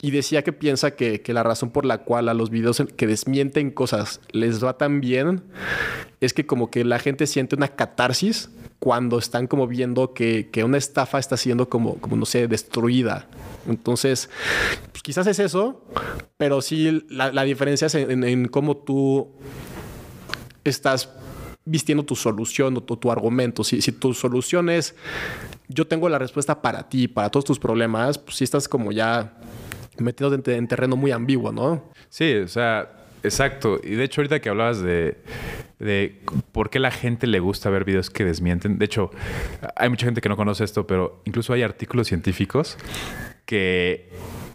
y decía que piensa que que, la razón por la cual a los videos que desmienten cosas les va tan bien es que como que la gente siente una catarsis cuando están como viendo que, una estafa está siendo como, como, no sé, destruida. Entonces, pues quizás es eso, pero sí la, diferencia es en, cómo tú estás vistiendo tu solución o tu, argumento. Si, si, tu solución es yo tengo la respuesta para ti, para todos tus problemas, pues si estás como ya metido en, terreno muy ambiguo, ¿no? Sí, o sea, exacto. Y de hecho, ahorita que hablabas de, de por qué la gente le gusta ver videos que desmienten. De hecho, hay mucha gente que no conoce esto, pero incluso hay artículos científicos que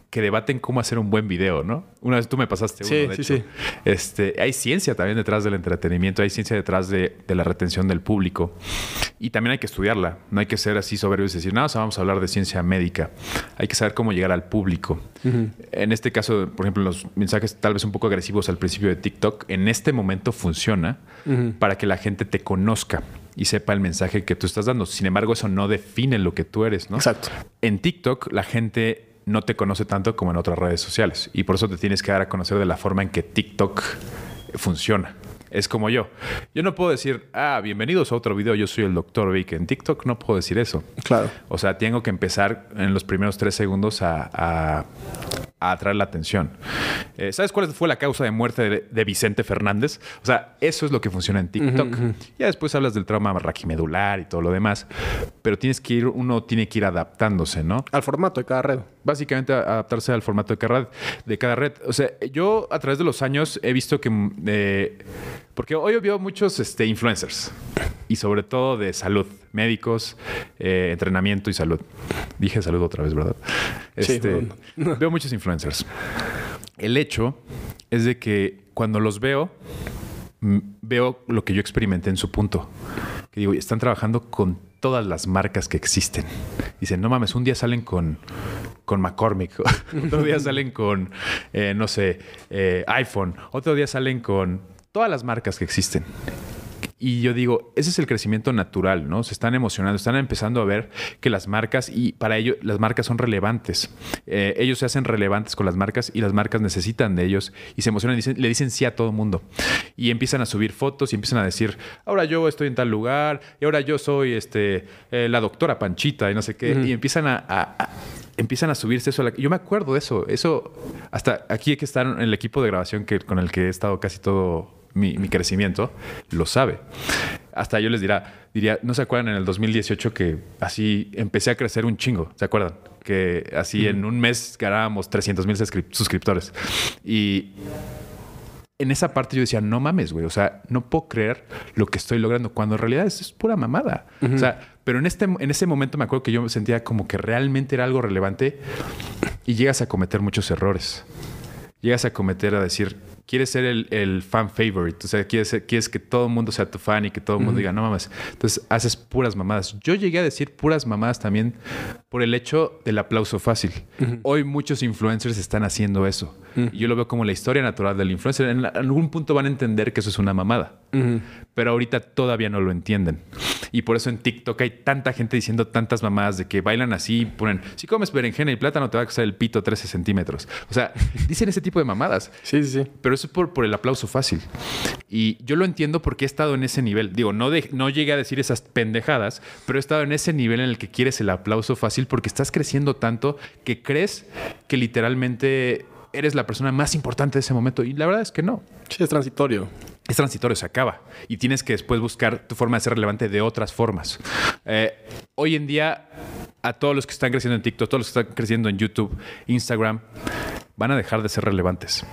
que debaten cómo hacer un buen video, ¿no? Una vez tú me pasaste uno, de sí, hecho. Sí. Este, hay ciencia también detrás del entretenimiento, hay ciencia detrás de, la retención del público. Y también hay que estudiarla. No hay que ser así soberbios y decir, no, vamos a hablar de ciencia médica. Hay que saber cómo llegar al público. En este caso, por ejemplo, los mensajes tal vez un poco agresivos al principio de TikTok, en este momento funciona para que la gente te conozca y sepa el mensaje que tú estás dando. Sin embargo, eso no define lo que tú eres, ¿no? Exacto. En TikTok, la gente no te conoce tanto como en otras redes sociales. Y por eso te tienes que dar a conocer de la forma en que TikTok funciona. Es como yo. Yo no puedo decir, ah, bienvenidos a otro video, yo soy el doctor Vic. En TikTok no puedo decir eso. Claro. O sea, tengo que empezar en los primeros tres segundos a, a atraer la atención. Eh, ¿Sabes cuál fue la causa de muerte de, Vicente Fernández? O sea, eso es lo que funciona en TikTok. Ya después hablas del trauma raquimedular y todo lo demás, pero tienes que ir, uno tiene que ir adaptándose, ¿no? Al formato de cada red. Básicamente adaptarse al formato de cada red. De cada red. O sea, yo a través de los años he visto que... Eh, porque hoy veo muchos este, influencers y sobre todo de salud, médicos, eh, entrenamiento y salud. Dije salud otra vez, ¿verdad? Este, veo muchos influencers. El hecho es de que cuando los veo, veo lo que yo experimenté en su punto. Que digo, están trabajando con todas las marcas que existen. Dicen, no mames, un día salen con, con McCormick, otro día salen con, eh, no sé, eh, iPhone, otro día salen con todas las marcas que existen. Y yo digo, ese es el crecimiento natural, ¿no? Se están emocionando, están empezando a ver que las marcas, y para ello las marcas son relevantes. Eh, ellos se hacen relevantes con las marcas y las marcas necesitan de ellos y se emocionan y le dicen sí a todo el mundo. y empiezan a subir fotos y empiezan a decir, ahora yo estoy en tal lugar y ahora yo soy este, eh, la doctora Panchita y no sé qué. Y empiezan a, empiezan a subirse eso. Yo me acuerdo de eso. Eso, hasta aquí que estar en el equipo de grabación que, con el que he estado casi todo mi, crecimiento, lo sabe. Hasta yo les dirá, diría, ¿no se acuerdan en el 2018 que así empecé a crecer un chingo? ¿Se acuerdan? Que así en un mes ganábamos 300 mil suscriptores. Y en esa parte yo decía, no mames, güey. O sea, no puedo creer lo que estoy logrando cuando en realidad es, pura mamada. O sea, pero en, este, en ese momento me acuerdo que yo me sentía como que realmente era algo relevante y llegas a cometer muchos errores. Llegas a cometer a decir, quieres ser el, fan favorite. O sea, quieres, quieres que todo el mundo sea tu fan y que todo el mundo diga, no mames. Entonces haces puras mamadas. Yo llegué a decir puras mamadas también por el hecho del aplauso fácil. Hoy muchos influencers están haciendo eso. Y yo lo veo como la historia natural del influencer. En, algún punto van a entender que eso es una mamada. Pero ahorita todavía no lo entienden. Y por eso en TikTok hay tanta gente diciendo tantas mamadas de que bailan así, ponen, si comes berenjena y plátano te va a costar el pito 13 centímetros. O sea, dicen ese tipo de mamadas. Sí, sí, sí. Pero eso es por, por el aplauso fácil. Y yo lo entiendo porque he estado en ese nivel. Digo, no, no llegué a decir esas pendejadas, pero he estado en ese nivel en el que quieres el aplauso fácil porque estás creciendo tanto que crees que literalmente eres la persona más importante de ese momento. Y la verdad es que no. Sí, es transitorio. Es transitorio, se acaba. Y tienes que después buscar tu forma de ser relevante de otras formas. Eh, hoy en día, a todos los que están creciendo en TikTok, todos los que están creciendo en YouTube, Instagram, van a dejar de ser relevantes.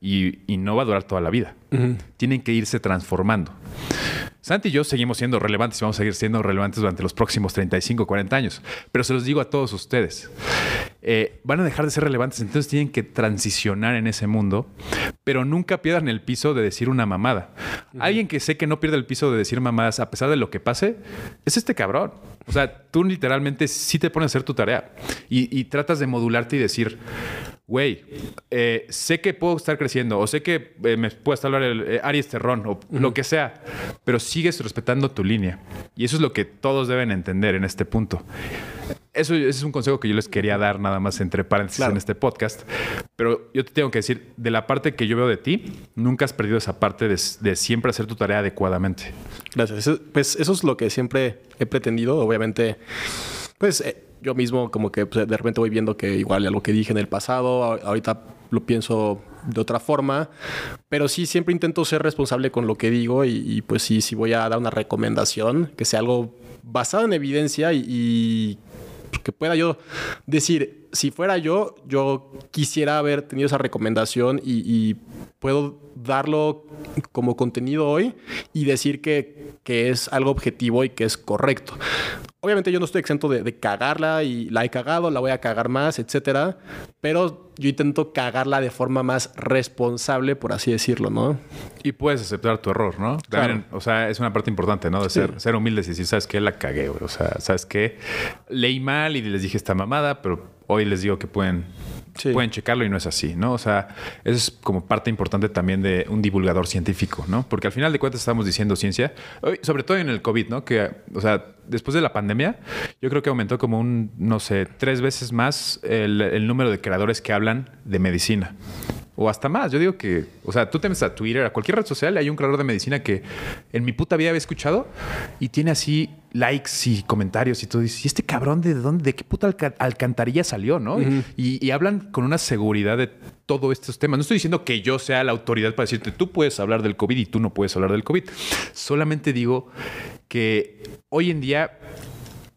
Y, no va a durar toda la vida. Tienen que irse transformando. Santi y yo seguimos siendo relevantes y vamos a seguir siendo relevantes durante los próximos 35, 40 años. Pero se los digo a todos ustedes. Eh, van a dejar de ser relevantes, entonces tienen que transicionar en ese mundo, pero nunca pierdan el piso de decir una mamada. Alguien que sé que no pierde el piso de decir mamadas a pesar de lo que pase, es este cabrón. O sea, tú literalmente sí te pones a hacer tu tarea y, tratas de modularte y decir, güey, eh, sé que puedo estar creciendo o sé que eh, me puede estar el eh, Aries Terrón o lo que sea, pero sigues respetando tu línea. Y eso es lo que todos deben entender en este punto. Eso, es un consejo que yo les quería dar nada más entre paréntesis en este podcast. Pero yo te tengo que decir, de la parte que yo veo de ti, nunca has perdido esa parte de, siempre hacer tu tarea adecuadamente. Gracias. pues eso es lo que siempre he pretendido. Obviamente, pues eh, yo mismo como que pues, de repente voy viendo que igual a lo que dije en el pasado, ahorita lo pienso de otra forma, pero sí siempre intento ser responsable con lo que digo y, pues sí, si voy a dar una recomendación, que sea algo basado en evidencia y que pueda yo decir, si fuera yo, yo quisiera haber tenido esa recomendación y, puedo darlo como contenido hoy y decir que, que, es algo objetivo y que es correcto. Obviamente yo no estoy exento de, cagarla y la he cagado, la voy a cagar más, etcétera, pero yo intento cagarla de forma más responsable, por así decirlo, ¿no? Y puedes aceptar tu error, ¿no? También, o sea, es una parte importante, ¿no? De ser, ser humildes y decir, ¿sabes qué? La cagué, güey. O sea, ¿sabes qué? Leí mal y les dije esta mamada, pero hoy les digo que pueden pueden checarlo y no es así, ¿no? O sea, eso es como parte importante también de un divulgador científico, ¿no? Porque al final de cuentas estamos diciendo ciencia, sobre todo en el COVID, ¿no? Que, o sea, después de la pandemia, yo creo que aumentó como un, no sé, tres veces más el número de creadores que hablan de medicina o hasta más. Yo digo que, o sea, tú te metes a Twitter, a cualquier red social, hay un creador de medicina que en mi puta vida había escuchado y tiene así likes y comentarios y todo. Y este cabrón de dónde, de qué puta alcantarilla salió, ¿no? y, hablan con una seguridad de todos estos temas. No estoy diciendo que yo sea la autoridad para decirte tú puedes hablar del COVID y tú no puedes hablar del COVID. Solamente digo que hoy en día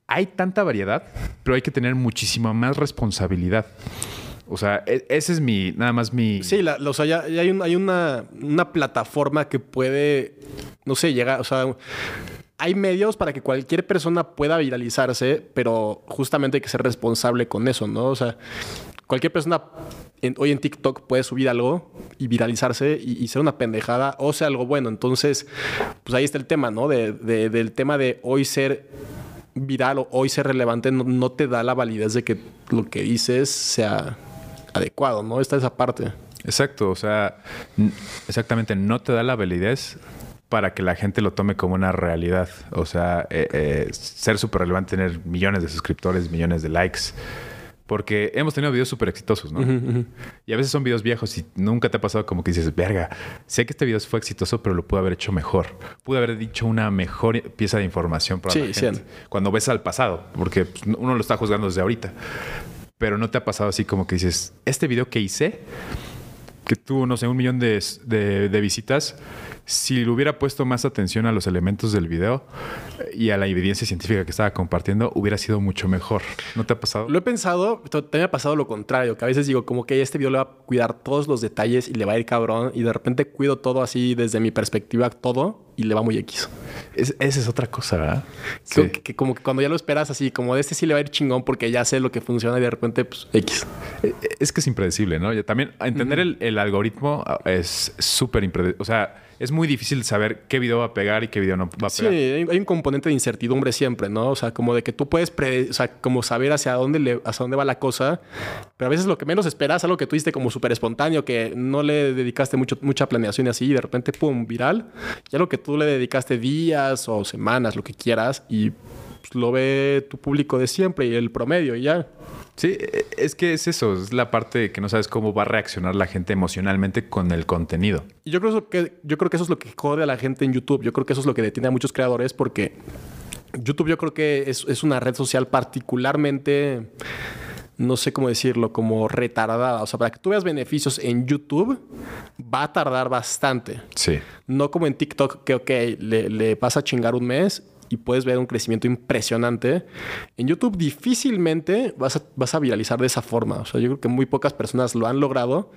hay tanta variedad, pero hay que tener muchísima más responsabilidad. O sea, e, ese es mi, nada más mi... Sí, o sea, ya, hay, hay una, una, plataforma que puede, no sé, llegar, o sea, hay medios para que cualquier persona pueda viralizarse, pero justamente hay que ser responsable con eso, ¿no? O sea, cualquier persona hoy en TikTok puede subir algo y viralizarse y, ser una pendejada o sea algo bueno. Entonces, pues ahí está el tema, ¿no? De, del tema de hoy ser viral o hoy ser relevante no te da la validez de que lo que dices sea adecuado, ¿no? Está esa parte. Exacto, o sea, exactamente, no te da la validez para que la gente lo tome como una realidad. O sea, eh, eh, ser súper relevante, tener millones de suscriptores, millones de likes, Porque hemos tenido videos súper exitosos, ¿no? Y a veces son videos viejos y nunca te ha pasado como que dices, verga, sé que este video fue exitoso, pero lo pude haber hecho mejor. Pude haber dicho una mejor pieza de información para la gente. Cuando ves al pasado, porque uno lo está juzgando desde ahorita. Pero no te ha pasado así como que dices, este video que hice, que tuvo, no sé, un millón de, de visitas, si le hubiera puesto más atención a los elementos del video eh, y a la evidencia científica que estaba compartiendo, hubiera sido mucho mejor. ¿No te ha pasado? Lo he pensado, te me ha pasado lo contrario, que a veces digo como que este video le va a cuidar todos los detalles y le va a ir cabrón y de repente cuido todo así desde mi perspectiva, todo y le va muy X. esa es otra cosa, ¿verdad? Que, como que cuando ya lo esperas así, como de este sí le va a ir chingón porque ya sé lo que funciona y de repente, pues, X. E, e, es que es impredecible, ¿no? También entender el, el, algoritmo ah, es súper impredecible. O sea, es muy difícil saber qué video va a pegar y qué video no va a pegar. Sí, hay un componente de incertidumbre siempre, ¿no? O sea, como de que tú puedes, o sea, como saber hacia dónde, le, hacia dónde va la cosa, pero a veces lo que menos esperas, algo que tú hiciste como súper espontáneo, que no le dedicaste mucho, mucha planeación y así, y de repente, pum, viral, ya lo que tú le dedicaste días o semanas, lo que quieras, y pues, lo ve tu público de siempre y el promedio y ya. Sí, e, es que es eso, es la parte que no sabes cómo va a reaccionar la gente emocionalmente con el contenido. Y yo creo que, yo creo que eso es lo que jode a la gente en YouTube. Yo creo que eso es lo que detiene a muchos creadores porque YouTube yo creo que es, es una red social particularmente no sé cómo decirlo, como retardada. O sea, para que tú veas beneficios en YouTube, va a tardar bastante. Sí. No como en TikTok, que, ok, le, le pasa a chingar un mes y puedes ver un crecimiento impresionante. En YouTube difícilmente vas a, vas a viralizar de esa forma. O sea, yo creo que muy pocas personas lo han logrado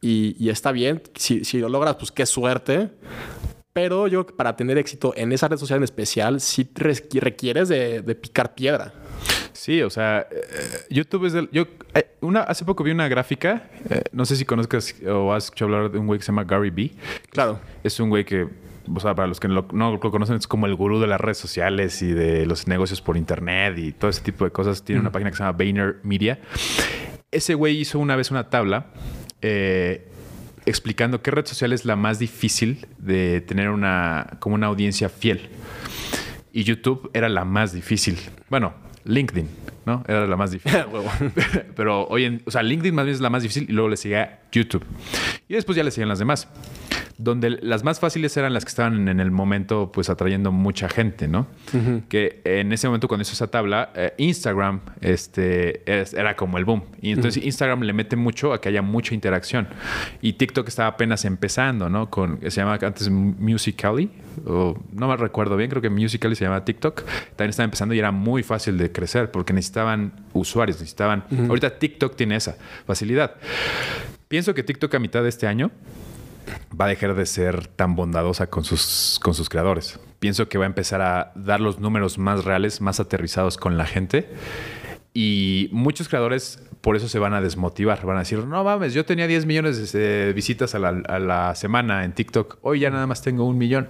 y, está bien. Si, si lo logras, pues qué suerte. Pero yo creo que para tener éxito en esa red social en especial, sí requieres de, picar piedra. Sí, o sea, eh, YouTube es el... Yo eh, una, hace poco vi una gráfica, eh, no sé si conozcas o has escuchado hablar de un güey que se llama Gary B. Claro. Es un güey que o sea, para los que no lo, conocen, es como el gurú de las redes sociales y de los negocios por internet y todo ese tipo de cosas. Tiene una página que se llama Vayner Media. Ese güey hizo una vez una tabla eh, explicando qué red social es la más difícil de tener una, como una audiencia fiel. Y YouTube era la más difícil. Bueno, LinkedIn, ¿no? Era la más difícil. Pero hoy en, o sea, LinkedIn más bien es la más difícil y luego le sigue YouTube. Y después ya le siguen las demás donde las más fáciles eran las que estaban en el momento pues atrayendo mucha gente, ¿no? Que en ese momento cuando hizo esa tabla, eh, Instagram este, era como el boom. Y entonces Instagram le mete mucho a que haya mucha interacción. Y TikTok estaba apenas empezando, ¿no? Con, se llama antes Musical.ly, o no me recuerdo bien, creo que Musical.ly se llama TikTok. También estaba empezando y era muy fácil de crecer porque necesitaban usuarios, necesitaban... Ahorita TikTok tiene esa facilidad. Pienso que TikTok a mitad de este año va a dejar de ser tan bondadosa con sus, con sus creadores. Pienso que va a empezar a dar los números más reales, más aterrizados con la gente. Y muchos creadores por eso se van a desmotivar. Van a decir, no mames, yo tenía 10 millones de visitas a la, a la semana en TikTok. Hoy ya nada más tengo un millón.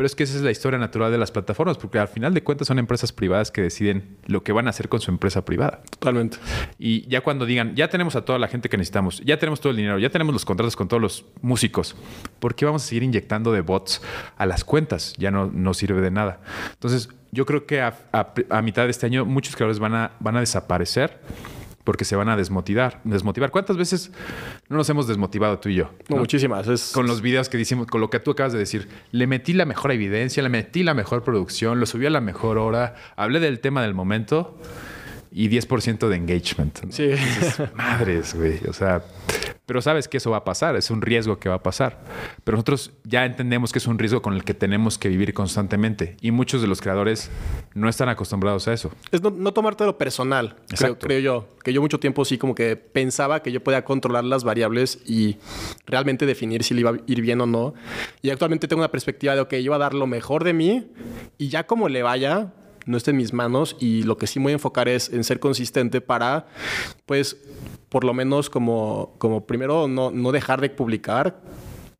Pero es que esa es la historia natural de las plataformas, porque al final de cuentas son empresas privadas que deciden lo que van a hacer con su empresa privada. Totalmente. Y ya cuando digan, ya tenemos a toda la gente que necesitamos, ya tenemos todo el dinero, ya tenemos los contratos con todos los músicos, ¿por qué vamos a seguir inyectando de bots a las cuentas? Ya no, no sirve de nada. Entonces, yo creo que a, a mitad de este año muchos creadores van a, van a desaparecer porque se van a desmotivar. desmotivar. ¿Cuántas veces no nos hemos desmotivado tú y yo? muchísimas. Con los videos que decimos, con lo que tú acabas de decir. Le metí la mejor evidencia, le metí la mejor producción, lo subí a la mejor hora, hablé del tema del momento y 10% de engagement. Sí. madres, güey. O sea, pero sabes que eso va a pasar, es un riesgo que va a pasar. Pero nosotros ya entendemos que es un riesgo con el que tenemos que vivir constantemente. Y muchos de los creadores no están acostumbrados a eso. Es no, no tomártelo personal, creo, creo, yo. Que yo mucho tiempo sí como que pensaba que yo podía controlar las variables y realmente definir si le iba a ir bien o no. Y actualmente tengo una perspectiva de, ok, yo voy a dar lo mejor de mí y ya como le vaya, no esté en mis manos y lo que sí voy a enfocar es en ser consistente para, pues, por lo menos como, como primero no, no dejar de publicar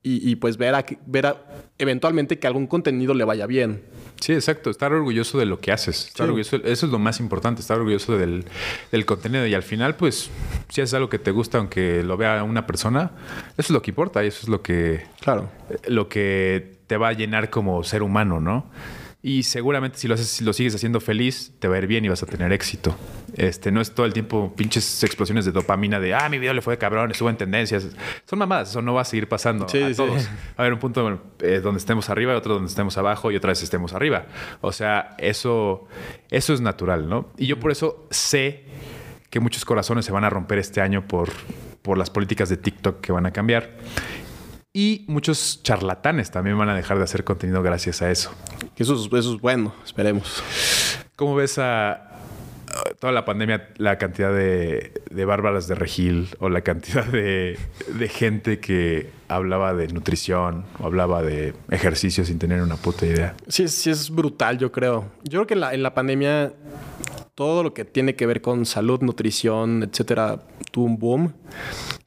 y, pues ver, a, ver eventualmente que algún contenido le vaya bien. Sí, exacto. Estar orgulloso de lo que haces. Estar orgulloso, eso es lo más importante, estar orgulloso del, del, contenido. Y al final, pues, si es algo que te gusta, aunque lo vea una persona, eso es lo que importa y eso es lo que, claro. lo que te va a llenar como ser humano, ¿no? Y seguramente si lo, haces, si lo sigues haciendo feliz, te va a ir bien y vas a tener éxito. Este, no es todo el tiempo pinches explosiones de dopamina de, ah, mi video le fue de cabrón, estuvo en tendencias. Son mamadas, eso no va a seguir pasando a todos. Va a haber un punto eh, donde estemos arriba, otro donde estemos abajo y otra vez estemos arriba. O sea, eso, eso es natural, ¿no? Y yo por eso sé que muchos corazones se van a romper este año por, por las políticas de TikTok que van a cambiar. Y muchos charlatanes también van a dejar de hacer contenido gracias a eso. Eso es, eso es bueno, esperemos. ¿Cómo ves a toda la pandemia, la cantidad de, de bárbaras de regil o la cantidad de, de, gente que hablaba de nutrición o hablaba de ejercicio sin tener una puta idea? Sí, sí es brutal, yo creo. Yo creo que la, en la pandemia todo lo que tiene que ver con salud, nutrición, etcétera, tuvo un boom.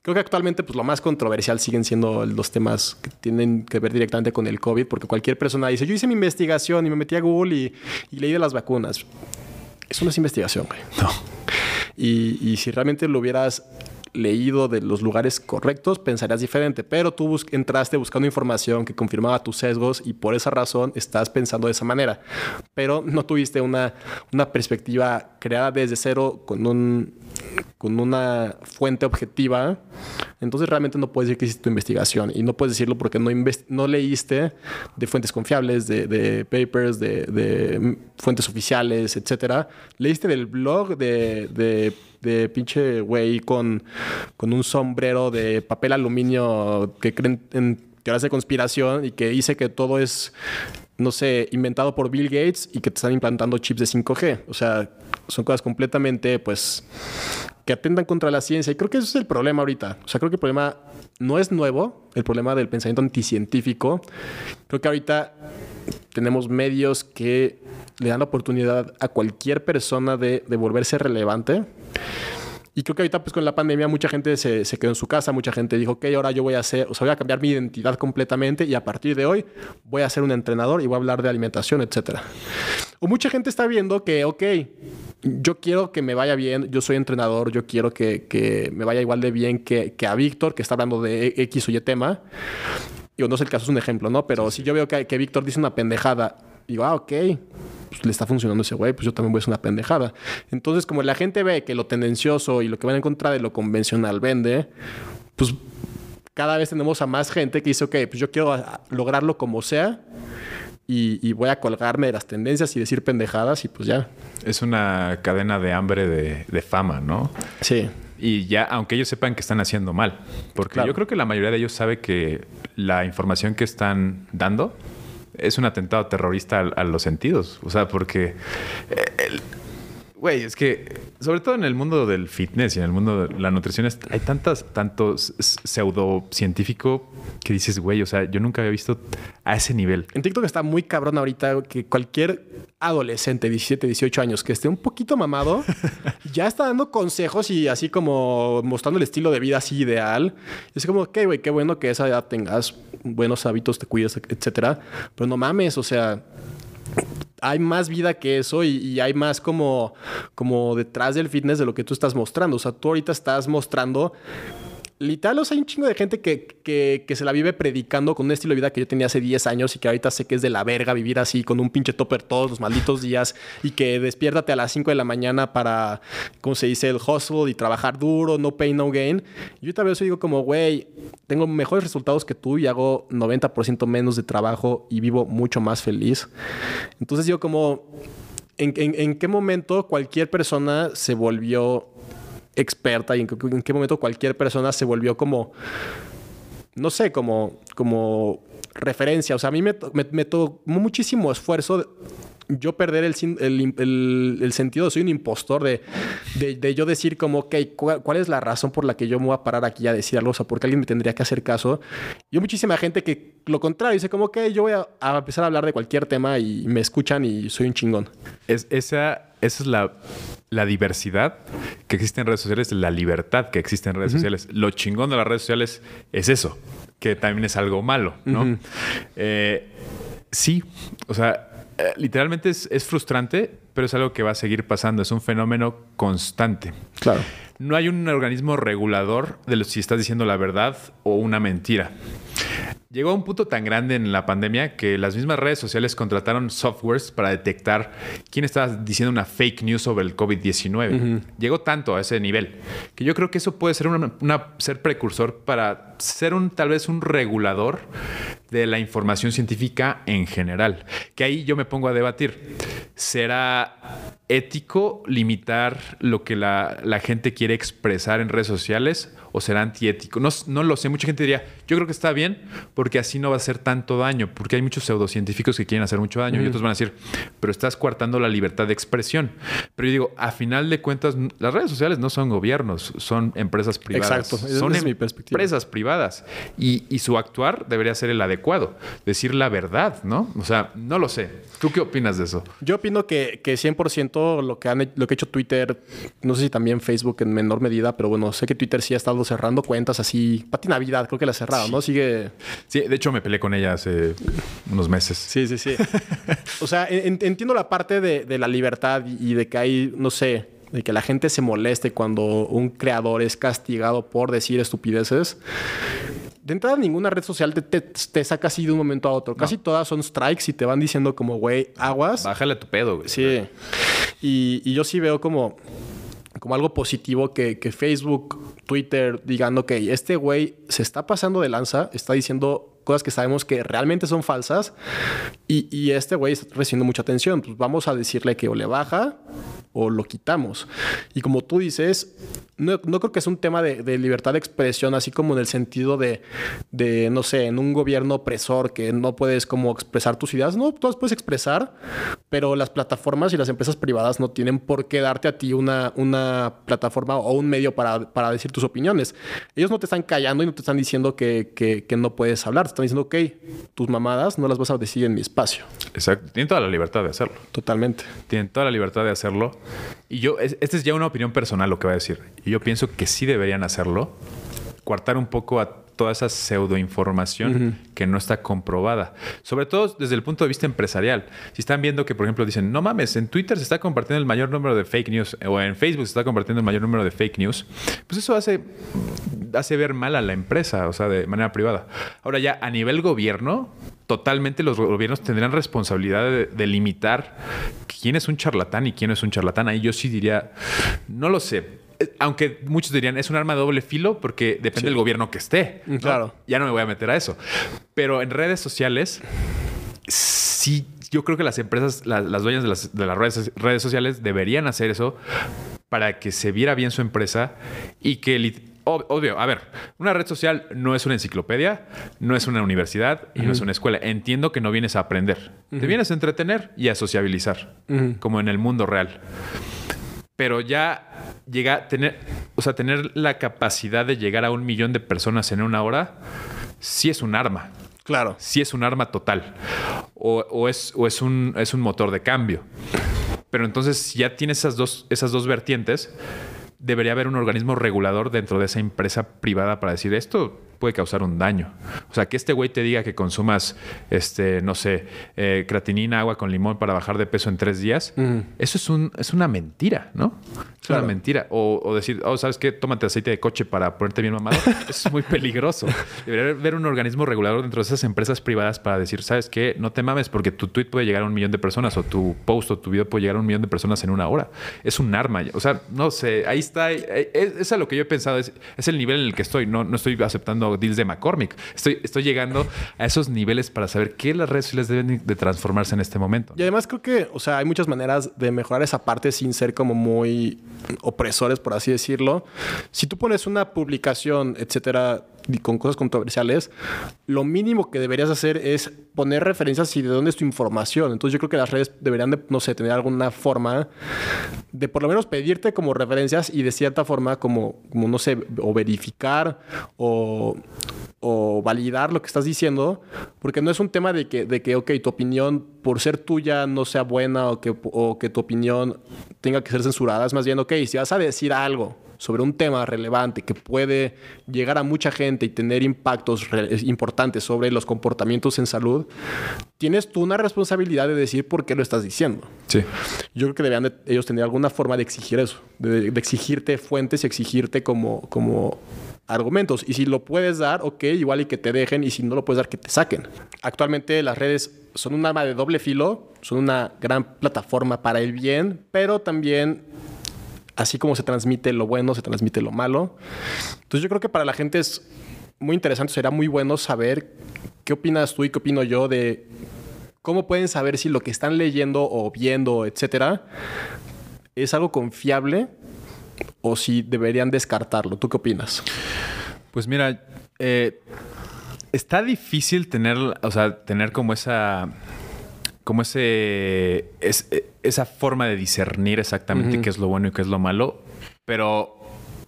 Creo que actualmente pues, lo más controversial siguen siendo los temas que tienen que ver directamente con el COVID, porque cualquier persona dice, yo hice mi investigación y me metí a Google y, y leí de las vacunas. Eso no es investigación, güey. No. Y, y si realmente lo hubieras leído de los lugares correctos, pensarías diferente, pero tú bus entraste buscando información que confirmaba tus sesgos y por esa razón estás pensando de esa manera, pero no tuviste una, una perspectiva creada desde cero con, un, con una fuente objetiva, entonces realmente no puedes decir que hiciste tu investigación y no puedes decirlo porque no, no leíste de fuentes confiables, de, papers, de, de, fuentes oficiales, etcétera. Leíste del blog de, de de pinche güey con, con un sombrero de papel aluminio que creen en teorías de conspiración y que dice que todo es, no sé, inventado por Bill Gates y que te están implantando chips de 5G. O sea, son cosas completamente, pues, que atentan contra la ciencia. Y creo que ese es el problema ahorita. O sea, creo que el problema no es nuevo, el problema del pensamiento anticientífico. Creo que ahorita tenemos medios que le dan la oportunidad a cualquier persona de, de volverse relevante. Y creo que ahorita, pues con la pandemia, mucha gente se, se, quedó en su casa, mucha gente dijo, ok, ahora yo voy a hacer, o sea, voy a cambiar mi identidad completamente y a partir de hoy voy a ser un entrenador y voy a hablar de alimentación, etc. O mucha gente está viendo que, ok, yo quiero que me vaya bien, yo soy entrenador, yo quiero que, que me vaya igual de bien que, que, a Víctor, que está hablando de X o Y tema. Digo, no sé el caso, es un ejemplo, ¿no? Pero si yo veo que, que Víctor dice una pendejada, digo, ah, ok, pues le está funcionando ese güey, pues yo también voy a hacer una pendejada. Entonces, como la gente ve que lo tendencioso y lo que van a encontrar de lo convencional vende, pues cada vez tenemos a más gente que dice, ok, pues yo quiero lograrlo como sea y, y, voy a colgarme de las tendencias y decir pendejadas y pues ya. Es una cadena de hambre de, de fama, ¿no? Sí. Y ya, aunque ellos sepan que están haciendo mal, porque claro. yo creo que la mayoría de ellos sabe que la información que están dando es un atentado terrorista a, a los sentidos. O sea, porque... El, Güey, es que sobre todo en el mundo del fitness y en el mundo de la nutrición hay tantas, tanto pseudocientífico que dices, güey, o sea, yo nunca había visto a ese nivel. En TikTok está muy cabrón ahorita que cualquier adolescente, 17, 18 años, que esté un poquito mamado, ya está dando consejos y así como mostrando el estilo de vida así ideal. Es como, ok, güey, qué bueno que a esa edad tengas buenos hábitos, te cuides, etcétera. Pero no mames, o sea, hay más vida que eso y, hay más como, como detrás del fitness de lo que tú estás mostrando. O sea, tú ahorita estás mostrando literal, o sea, hay un chingo de gente que, que, que, se la vive predicando con un estilo de vida que yo tenía hace 10 años y que ahorita sé que es de la verga vivir así con un pinche topper todos los malditos días y que despiértate a las 5 de la mañana para, ¿cómo se dice? El hustle y trabajar duro, no pain, no gain. Yo tal vez digo como, güey, tengo mejores resultados que tú y hago 90% menos de trabajo y vivo mucho más feliz. Entonces digo como, ¿en, en, en qué momento cualquier persona se volvió experta y en, en, qué momento cualquier persona se volvió como, no sé, como, como referencia. O sea, a mí me, me, me tomó muchísimo esfuerzo yo perder el, el, el, el, sentido, soy un impostor de, de, de yo decir como, ok, ¿cuál, ¿cuál, es la razón por la que yo me voy a parar aquí a decir algo? O sea, porque alguien me tendría que hacer caso. Yo muchísima gente que lo contrario, dice como, ok, yo voy a, a empezar a hablar de cualquier tema y me escuchan y soy un chingón. Es, esa, esa es la, la diversidad que existe en redes sociales, la libertad que existe en redes uh -huh. sociales. Lo chingón de las redes sociales es eso, que también es algo malo, ¿no? Uh -huh. eh, sí, o sea, eh, literalmente es, es, frustrante, pero es algo que va a seguir pasando. Es un fenómeno constante. Claro. No hay un organismo regulador de lo, si estás diciendo la verdad o una mentira. Llegó a un punto tan grande en la pandemia que las mismas redes sociales contrataron softwares para detectar quién estaba diciendo una fake news sobre el COVID-19. Llegó tanto a ese nivel que yo creo que eso puede ser una, ser precursor para ser un tal vez un regulador de la información científica en general. Que ahí yo me pongo a debatir. ¿Será ético limitar lo que la, la gente quiere expresar en redes sociales o será antiético. No, no lo sé. Mucha gente diría, yo creo que está bien porque así no va a hacer tanto daño, porque hay muchos pseudocientíficos que quieren hacer mucho daño y otros van a decir, pero estás coartando la libertad de expresión. Pero yo digo, a final de cuentas, las redes sociales no son gobiernos, son empresas privadas. Exacto, son es mi perspectiva. empresas privadas y, y su actuar debería ser el adecuado, decir la verdad, ¿no? O sea, no lo sé. ¿Tú qué opinas de eso? Yo opino que, que 100% lo que, han, lo que ha hecho Twitter, no sé si también Facebook en menor medida, pero bueno, sé que Twitter sí ha estado cerrando cuentas así. Pati Navidad, creo que la ha ¿no? Sigue. Sí, de hecho me peleé con ella hace unos meses. Sí, sí, sí. o sea, entiendo la parte de, la libertad y de que hay, no sé, de que la gente se moleste cuando un creador es castigado por decir estupideces. De entrada, ninguna red social te, saca así de un momento a otro. Casi todas son strikes y te van diciendo como, güey, aguas. Bájale tu pedo, güey. Sí. Y, y yo sí veo como como algo positivo que, Facebook, Twitter digan, ok, este güey se está pasando de lanza, está diciendo cosas que sabemos que realmente son falsas y, y este güey está recibiendo mucha atención. Pues vamos a decirle que o le baja o lo quitamos. Y como tú dices, no, creo que es un tema de, libertad de expresión, así como en el sentido de, de, no sé, en un gobierno opresor que no puedes como expresar tus ideas. No, tú las puedes expresar, pero las plataformas y las empresas privadas no tienen por qué darte a ti una, una plataforma o un medio para, para decir tus opiniones. Ellos no te están callando y no te están diciendo que, que, que no puedes hablar. Están diciendo, ok, tus mamadas no las vas a decir en mi espacio. Exacto. Tienen toda la libertad de hacerlo. Totalmente. Tienen toda la libertad de hacerlo. Y yo, esta es ya una opinión personal lo que voy a decir. Y yo pienso que sí deberían hacerlo. Cuartar un poco a toda esa pseudoinformación que no está comprobada. Sobre todo desde el punto de vista empresarial. Si están viendo que, por ejemplo, dicen, no mames, en Twitter se está compartiendo el mayor número de fake news o en Facebook se está compartiendo el mayor número de fake news, pues eso hace, hace ver mal a la empresa, o sea, de manera privada. Ahora ya a nivel gobierno, totalmente los gobiernos tendrán responsabilidad de, limitar quién es un charlatán y quién no es un charlatán. Ahí yo sí diría, no lo sé. Aunque muchos dirían, es un arma de doble filo porque depende del gobierno que esté. Claro. Ya no me voy a meter a eso. Pero en redes sociales, sí, yo creo que las empresas, las dueñas de las, de las redes, redes sociales deberían hacer eso para que se viera bien su empresa y que obvio, a ver, una red social no es una enciclopedia, no es una universidad y no es una escuela. Entiendo que no vienes a aprender, te vienes a entretener y a sociabilizar, como en el mundo real. Pero ya llega a tener, o sea, tener la capacidad de llegar a un millón de personas en una hora, sí es un arma. Claro. Sí es un arma total. O, es, o es, un, es un motor de cambio. Pero entonces ya tienes esas dos, esas dos vertientes debería haber un organismo regulador dentro de esa empresa privada para decir esto puede causar un daño. O sea, que este güey te diga que consumas, este, no sé, eh, creatinina, agua con limón para bajar de peso en tres días, eso es, un, es una mentira, ¿no? Es una mentira. O, decir, oh, ¿sabes qué? Tómate aceite de coche para ponerte bien mamado. eso es muy peligroso. Debería haber un organismo regulador dentro de esas empresas privadas para decir, ¿sabes qué? No te mames porque tu tweet puede llegar a un millón de personas o tu post o tu video puede llegar a un millón de personas en una hora. Es un arma. O sea, no sé, ahí está. Es, es a lo que yo he pensado. Es, es el nivel en el que estoy. No, no estoy aceptando deals de McCormick. Estoy, estoy llegando a esos niveles para saber qué las redes sociales deben de transformarse en este momento. Y además creo que, o sea, hay muchas maneras de mejorar esa parte sin ser como muy opresores, por así decirlo. Si tú pones una publicación, etcétera, con cosas controversiales, lo mínimo que deberías hacer es poner referencias y de dónde es tu información. Entonces yo creo que las redes deberían de, no sé, tener alguna forma de por lo menos pedirte como referencias y de cierta forma como, como no sé, o verificar o, o validar lo que estás diciendo, porque no es un tema de que, de que, ok, tu opinión por ser tuya no sea buena o que, o que tu opinión tenga que ser censurada. Es más bien, ok, si vas a decir algo sobre un tema relevante que puede llegar a mucha gente y tener impactos importantes sobre los comportamientos en salud, tienes tú una responsabilidad de decir por qué lo estás diciendo. Sí. Yo creo que deberían ellos tener alguna forma de exigir eso, de, exigirte fuentes y exigirte como, como argumentos. Y si lo puedes dar, ok, igual y que te dejen. Y si no lo puedes dar, que te saquen. Actualmente las redes son un arma de doble filo. Son una gran plataforma para el bien, pero también así como se transmite lo bueno, se transmite lo malo. Entonces yo creo que para la gente es muy interesante, será muy bueno saber qué opinas tú y qué opino yo de cómo pueden saber si lo que están leyendo o viendo, etcétera, es algo confiable o si deberían descartarlo. ¿Tú qué opinas? Pues mira, eh, está difícil tener, o sea, tener como esa como ese esa forma de discernir exactamente qué es lo bueno y qué es lo malo, pero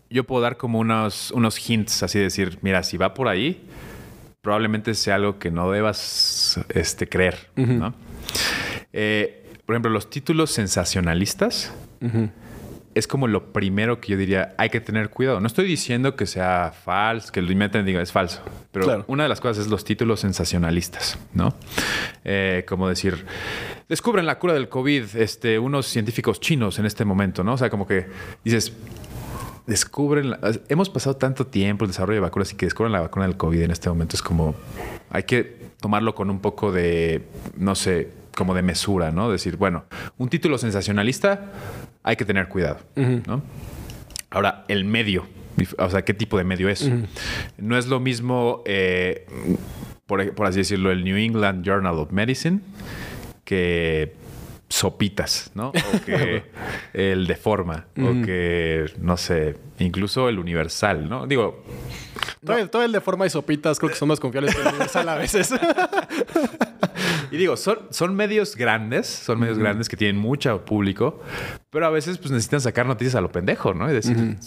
yo puedo dar como unos, unos hints, así decir, mira, si va por ahí, probablemente sea algo que no debas este, creer, ¿no? Eh, por ejemplo, los títulos sensacionalistas es como lo primero que yo diría, hay que tener cuidado. No estoy diciendo que sea falso, que lo inventen y digan es falso, pero una de las cosas es los títulos sensacionalistas, ¿no? Eh, como decir, descubren la cura del COVID este, unos científicos chinos en este momento, ¿no? O sea, como que dices, descubren, hemos pasado tanto tiempo el desarrollo de vacunas y que descubren la vacuna del COVID en este momento es como, hay que tomarlo con un poco de, no sé, como de mesura, ¿no? Decir, bueno, un título sensacionalista, hay que tener cuidado, ¿no? Ahora, el medio, o sea, ¿qué tipo de medio es? No es lo mismo, eh, por, por así decirlo, el New England Journal of Medicine que sopitas, ¿no? O que el Deforma, o que, no sé, incluso el Universal, ¿no? Digo... Todo, el, todo el Deforma y sopitas creo que son más confiables que el Universal a veces. y digo, son, son medios grandes, son medios grandes que tienen mucho público, pero a veces pues necesitan sacar noticias a lo pendejo, ¿no? Y decir,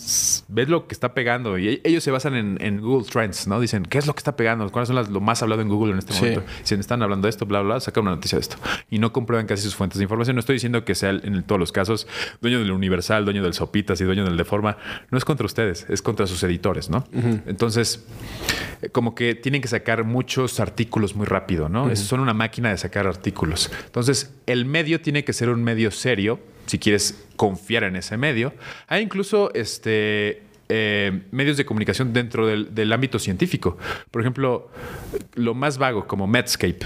ves lo que está pegando. Y e-, ellos se basan en, Google Trends, ¿no? Dicen, ¿qué es lo que está pegando? ¿Cuáles son las, lo más hablado en Google en este momento? Si están hablando de esto, bla, bla, sacan una noticia de esto. Y no comprueban casi sus fuentes de información. No estoy diciendo que sea en todos los casos dueño del Universal, dueño del Sopitas y dueño del Deforma. No es contra ustedes, es contra sus editores, ¿no? Entonces, eh, como que tienen que sacar muchos artículos muy rápido, ¿no? Son una máquina de sacar artículos. Entonces, el medio tiene que ser un medio serio si quieres confiar en ese medio. Hay incluso este, eh, medios de comunicación dentro del, ámbito científico. Por ejemplo, lo más vago, como Medscape.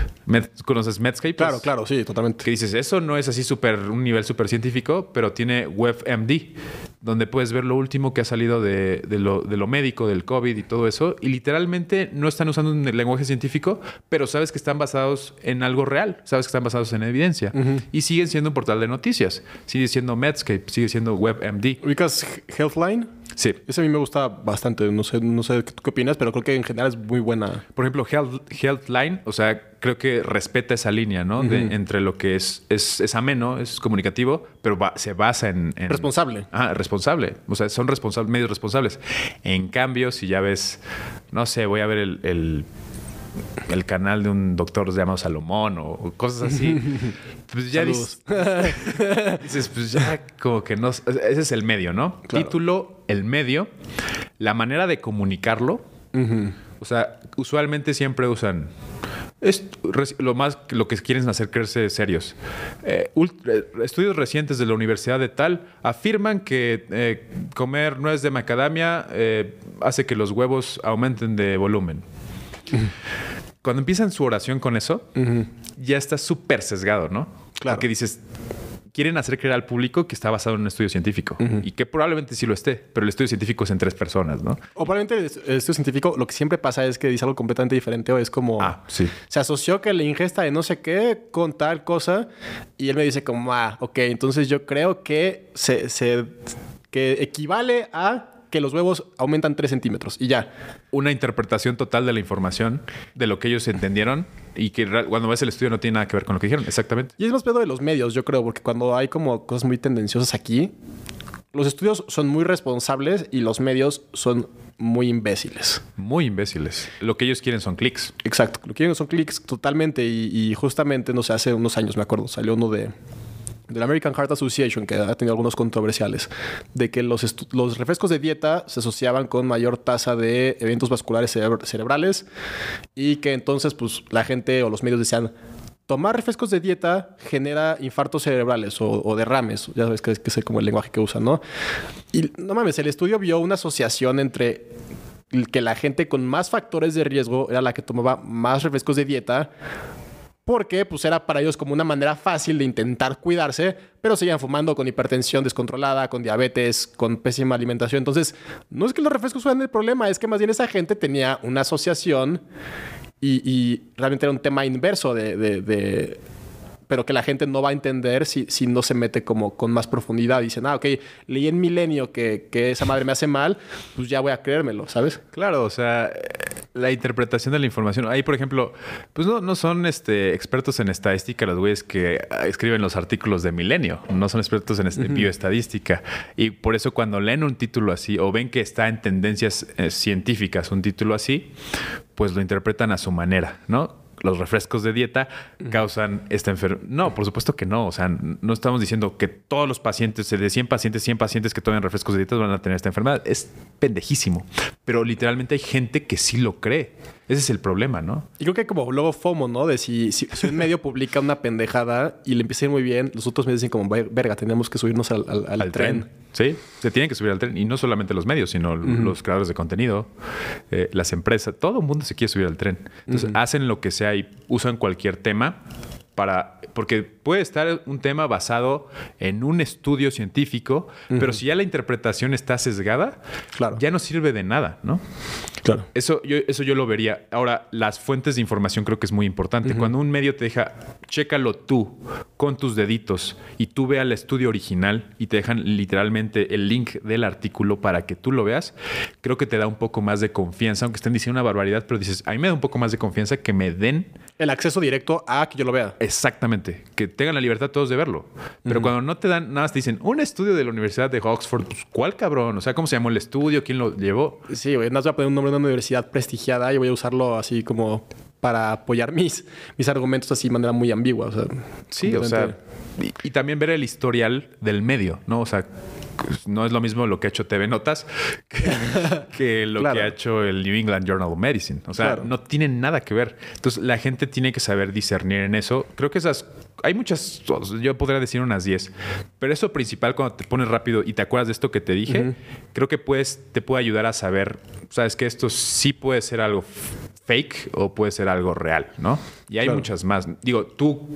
¿Conoces Medscape? Claro, claro, sí, totalmente. Que dices, eso no es así súper, un nivel súper científico, pero tiene WebMD, donde puedes ver lo último que ha salido de, lo, médico, del COVID y todo eso. Y literalmente no están usando un lenguaje científico, pero sabes que están basados en algo real, sabes que están basados en evidencia. Y siguen siendo un portal de noticias. Sigue siendo Medscape, sigue siendo WebMD. ¿Ubicas Healthline? Sí. Ese a mí me gusta bastante. No sé, no sé qué opinas, pero creo que en general es muy buena. Por ejemplo, Health, Healthline, o sea, creo que respeta esa línea, ¿no? entre lo que es, es, ameno, es comunicativo, pero se basa en, Responsable. Ah, responsable. O sea, son responsables, medios responsables. En cambio, si ya ves, no sé, voy a ver el el canal de un doctor llamado Salomón o, cosas así. Pues ya dices, pues ya como que no. Ese es el medio, ¿no? Título, el medio, la manera de comunicarlo. O sea, usualmente siempre usan. Es lo más lo que quieren hacer creerse serios. Eh, eh, estudios recientes de la Universidad de Tal afirman que eh, comer nuez de macadamia hace que los huevos aumenten de volumen. Cuando empiezan su oración con eso, ya está súper sesgado, ¿no? Claro. Porque dices, quieren hacer creer al público que está basado en un estudio científico y que probablemente sí lo esté, pero el estudio científico es en tres personas, ¿no? O probablemente el estudio científico lo que siempre pasa es que dice algo completamente diferente o es como ah, sí. se asoció que la ingesta de no sé qué con tal cosa y él me dice como, ah, ok, entonces yo creo que se, se que equivale a que los huevos aumentan 3 centímetros y ya. Una interpretación total de la información, de lo que ellos entendieron y que cuando ves el estudio no tiene nada que ver con lo que dijeron, exactamente. Y es más pedo de los medios, yo creo, porque cuando hay como cosas muy tendenciosas aquí, los estudios son muy responsables y los medios son muy imbéciles. Muy imbéciles. Lo que ellos quieren son clics. Exacto. Lo que quieren son clics totalmente. Y, y, justamente, no sé, hace unos años me acuerdo, salió uno de de la American Heart Association, que ha tenido algunos controversiales, de que los, los refrescos de dieta se asociaban con mayor tasa de eventos vasculares cerebrales y que entonces pues la gente o los medios decían, tomar refrescos de dieta genera infartos cerebrales o, derrames. Ya sabes que, que es como el lenguaje que usan, ¿no? Y no mames, el estudio vio una asociación entre que la gente con más factores de riesgo era la que tomaba más refrescos de dieta porque pues era para ellos como una manera fácil de intentar cuidarse, pero seguían fumando con hipertensión descontrolada, con diabetes, con pésima alimentación. Entonces, no es que los refrescos fueran el problema, es que más bien esa gente tenía una asociación y, realmente era un tema inverso de pero que la gente no va a entender si, si no se mete como con más profundidad. Dicen, ah, ok, leí en Milenio que, que esa madre me hace mal, pues ya voy a creérmelo, ¿sabes? Claro, o sea, la interpretación de la información. Ahí, por ejemplo, pues no, no son este, expertos en estadística los güeyes que escriben los artículos de Milenio, no son expertos en este, bioestadística. Y por eso cuando leen un título así o ven que está en tendencias eh, científicas un título así, pues lo interpretan a su manera, ¿no? Los refrescos de dieta causan esta enfermedad. No, por supuesto que no. O sea, no estamos diciendo que todos los pacientes, de 100 pacientes, 100 pacientes que tomen refrescos de dieta van a tener esta enfermedad. Es pendejísimo. Pero literalmente hay gente que sí lo cree. Ese es el problema, ¿no? Y creo que como luego FOMO, ¿no? De si, si, un medio publica una pendejada y le empieza a ir muy bien, los otros medios dicen como, verga, tenemos que subirnos al, tren. Sí, se tienen que subir al tren. Y no solamente los medios, sino los creadores de contenido, eh, las empresas, todo el mundo se quiere subir al tren. Entonces hacen lo que sea y usan cualquier tema para porque puede estar un tema basado en un estudio científico, pero si ya la interpretación está sesgada, claro. ya no sirve de nada, ¿no? Claro. Eso yo, eso yo lo vería. Ahora, las fuentes de información creo que es muy importante. Cuando un medio te deja, chécalo tú con tus deditos y tú veas el estudio original y te dejan literalmente el link del artículo para que tú lo veas, creo que te da un poco más de confianza, aunque estén diciendo una barbaridad, pero dices, a mí me da un poco más de confianza que me den el acceso directo a que yo lo vea. Exactamente, que tengan la libertad todos de verlo. Pero cuando no te dan nada, te dicen, un estudio de la Universidad de Oxford, pues, ¿cuál cabrón? O sea, ¿cómo se llamó el estudio? ¿Quién lo llevó? Sí, güey, no voy a poner un nombre de una universidad prestigiada y voy a usarlo así como para apoyar mis, mis argumentos así de manera muy ambigua. O sea, sí, o sea, y, también ver el historial del medio, ¿no? O sea, no es lo mismo lo que ha hecho TV Notas que, lo que ha hecho el New England Journal of Medicine. O sea, no tienen nada que ver. Entonces, la gente tiene que saber discernir en eso. Creo que esas. Hay muchas. Yo podría decir unas 10. Pero eso principal, cuando te pones rápido y te acuerdas de esto que te dije, creo que puedes, te puede ayudar a saber. Sabes que esto sí puede ser algo fake o puede ser algo real, ¿no? Y hay muchas más. Digo, tú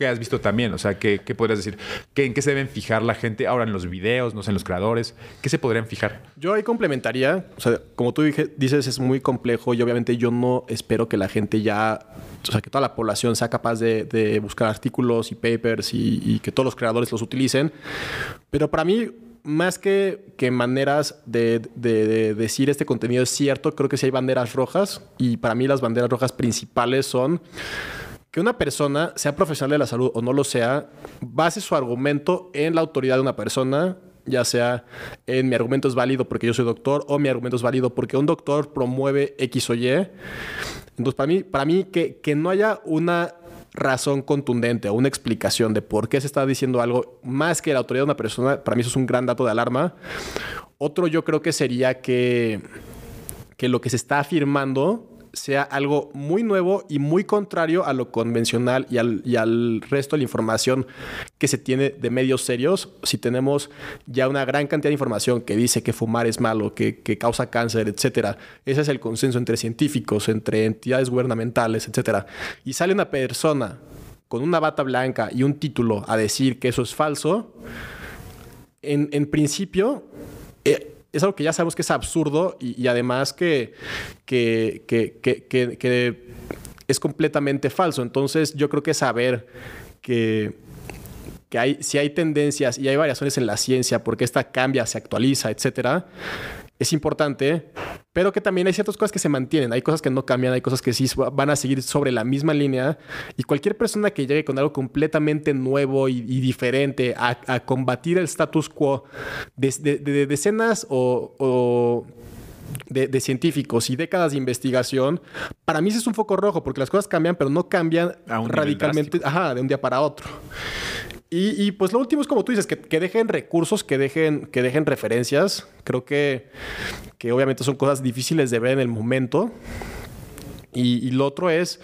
¿Qué has visto también? O sea, ¿qué, podrías decir? ¿En qué se deben fijar la gente ahora en los videos, no sé, en los creadores? ¿Qué se podrían fijar? Yo ahí complementaría, o sea, como tú dices, es muy complejo y obviamente yo no espero que la gente ya, o sea, que toda la población sea capaz de, buscar artículos y papers y, que todos los creadores los utilicen. Pero para mí, más que, que maneras de, de, decir este contenido es cierto, creo que sí hay banderas rojas y para mí las banderas rojas principales son que una persona, sea profesional de la salud o no lo sea, base su argumento en la autoridad de una persona, ya sea en mi argumento es válido porque yo soy doctor o mi argumento es válido porque un doctor promueve X o Y. Entonces, para mí, para mí que, que no haya una razón contundente o una explicación de por qué se está diciendo algo más que la autoridad de una persona, para mí eso es un gran dato de alarma. Otro yo creo que sería que, que lo que se está afirmando sea algo muy nuevo y muy contrario a lo convencional y al, resto de la información que se tiene de medios serios. Si tenemos ya una gran cantidad de información que dice que fumar es malo, que, causa cáncer, etcétera, ese es el consenso entre científicos, entre entidades gubernamentales, etcétera, y sale una persona con una bata blanca y un título a decir que eso es falso, en, principio... Es algo que ya sabemos que es absurdo y, además que, que, que, es completamente falso. Entonces yo creo que saber que, que hay, si hay tendencias y hay variaciones en la ciencia, porque esta cambia, se actualiza, etcétera, es importante, pero que también hay ciertas cosas que se mantienen, hay cosas que no cambian, hay cosas que sí van a seguir sobre la misma línea y cualquier persona que llegue con algo completamente nuevo y, diferente a, combatir el status quo de, decenas o, de, científicos y décadas de investigación, para mí sí es un foco rojo, porque las cosas cambian, pero no cambian radicalmente ajá, de un día para otro. Y, pues lo último es como tú dices, que, dejen recursos, que dejen, que dejen referencias. Creo que, que obviamente son cosas difíciles de ver en el momento. Y, lo otro es,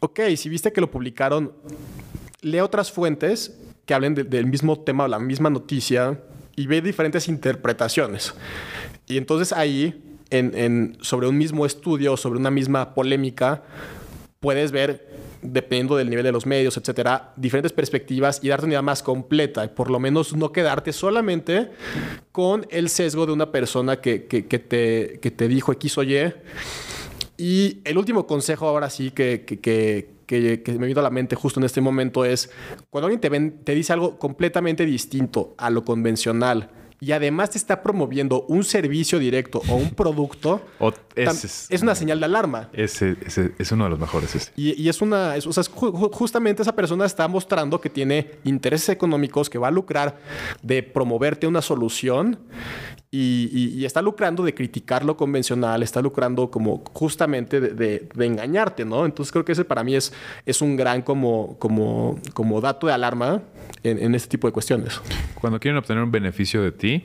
ok, si viste que lo publicaron, lee otras fuentes que hablen del mismo tema o la misma noticia y ve diferentes interpretaciones. Y entonces ahí en, sobre un mismo estudio, sobre una misma polémica, puedes ver, dependiendo del nivel de los medios, etcétera, diferentes perspectivas y darte una idea más completa. Y por lo menos no quedarte solamente con el sesgo de una persona que, que, te, que te dijo X o Y. Y el último consejo, ahora sí, que, que, que, me vino a la mente justo en este momento es, cuando alguien te, te dice algo completamente distinto a lo convencional, y además te está promoviendo un servicio directo o un producto, es, una señal de alarma. Ese, es uno de los mejores. Y, es una, o sea, justamente esa persona está mostrando que tiene intereses económicos, que va a lucrar de promoverte una solución y, está lucrando de criticar lo convencional, está lucrando como justamente de, engañarte, ¿no? Entonces creo que ese para mí es, es un gran como, como, como dato de alarma en, en este tipo de cuestiones. Cuando quieren obtener un beneficio de ti,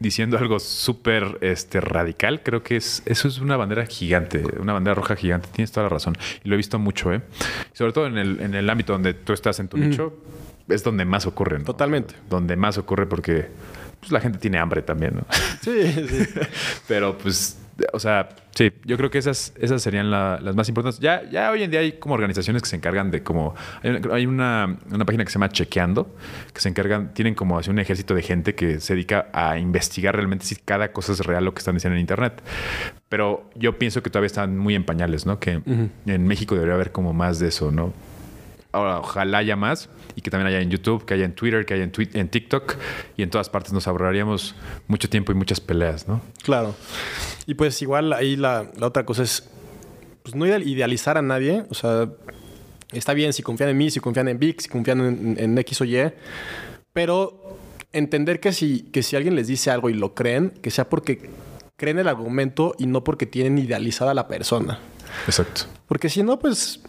diciendo algo súper este, radical, creo que es, eso es una bandera gigante, una bandera roja gigante. Tienes toda la razón. Y lo he visto mucho, ¿eh? Sobre todo en el, en el ámbito donde tú estás en tu nicho, es donde más ocurre, ¿no? Totalmente. Donde más ocurre porque pues, la gente tiene hambre también, ¿no? Sí, sí. Pero pues o sea, sí, yo creo que esas, esas serían las más importantes. Ya, ya hoy en día hay como organizaciones que se encargan de como... Hay, una, página que se llama Chequeando, que se encargan, tienen como así un ejército de gente que se dedica a investigar realmente si cada cosa es real lo que están diciendo en Internet. Pero yo pienso que todavía están muy en pañales, ¿no? Que en México debería haber como más de eso, ¿no? Ahora, ojalá haya más y que también haya en YouTube, que haya en Twitter, que haya en, en TikTok y en todas partes nos ahorraríamos mucho tiempo y muchas peleas, ¿no? Claro. Y pues igual ahí la, otra cosa es pues no idealizar a nadie, o sea, está bien si confían en mí, si confían en Vic, si confían en, X o Y, pero entender que si, que si alguien les dice algo y lo creen, que sea porque creen el argumento y no porque tienen idealizada a la persona. Exacto. Porque si no, pues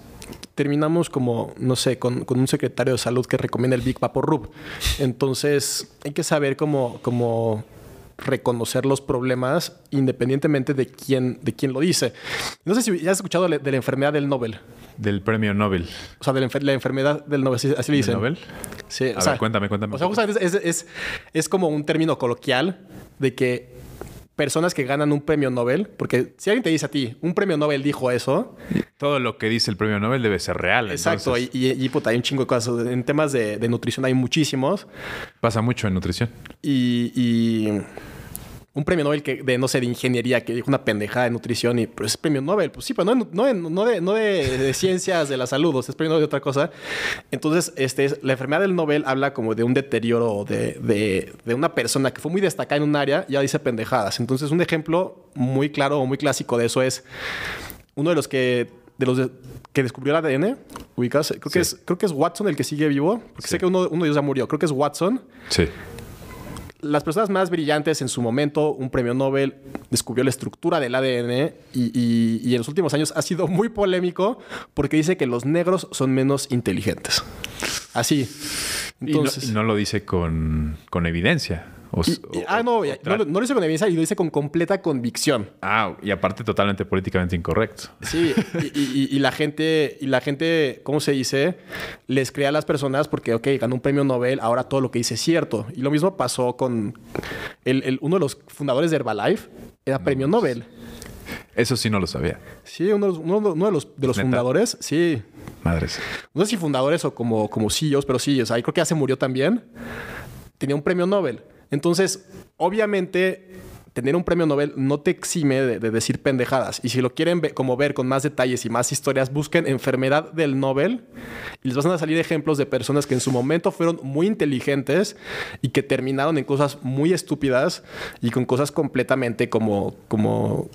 terminamos como, no sé, con, un secretario de salud que recomienda el Big Rub. Entonces, hay que saber cómo, cómo reconocer los problemas independientemente de quién, de quién lo dice. No sé si ya has escuchado de la enfermedad del Nobel. Del premio Nobel. O sea, de la, enfermedad del Nobel, así, le dicen. Nobel? Sí. A ver, cuéntame, cuéntame. O sea, justamente es, es, es como un término coloquial de que personas que ganan un premio Nobel, porque si alguien te dice a ti, un premio Nobel dijo eso. Todo lo que dice el premio Nobel debe ser real. Exacto, y, y, puta, hay un chingo de cosas. En temas de, de nutrición hay muchísimos. Pasa mucho en nutrición. y un premio Nobel que, de, no sé, de ingeniería, que dijo una pendejada de nutrición y pues es premio Nobel. Pues sí, pero no, no, no, de, no de, ciencias de la salud, es premio Nobel de otra cosa. Entonces, este, la enfermedad del Nobel habla como de un deterioro de, de, de una persona que fue muy destacada en un área, ya dice pendejadas. Entonces, un ejemplo muy claro o muy clásico de eso es uno de los que de los que descubrió el ADN, ubicas, creo que es creo que es Watson el que sigue vivo, porque sé que uno, uno de ellos ya murió, creo que es Watson. Sí las personas más brillantes en su momento, un premio Nobel, descubrió la estructura del ADN y, en los últimos años ha sido muy polémico porque dice que los negros son menos inteligentes. Así. Entonces, y no, lo dice con, con evidencia ah, no, no, lo dice con evidencia y lo dice con completa convicción. Ah, y aparte totalmente políticamente incorrecto. Sí, y, la gente, y la gente, ¿cómo se dice? Les crea a las personas porque, ok, ganó un premio Nobel, ahora todo lo que dice es cierto. Y lo mismo pasó con el, uno de los fundadores de Herbalife, era premio Nobel. Eso sí no lo sabía. Sí, uno, de los, de los fundadores, sí. Madres. No sé si fundadores o como, como CEOs, pero sí, o sea, creo que ya se murió también. Tenía un premio Nobel. Entonces, obviamente, tener un premio Nobel no te exime de, decir pendejadas. Y si lo quieren como ver con más detalles y más historias, busquen enfermedad del Nobel y les van a salir ejemplos de personas que en su momento fueron muy inteligentes y que terminaron en cosas muy estúpidas y con cosas completamente como, como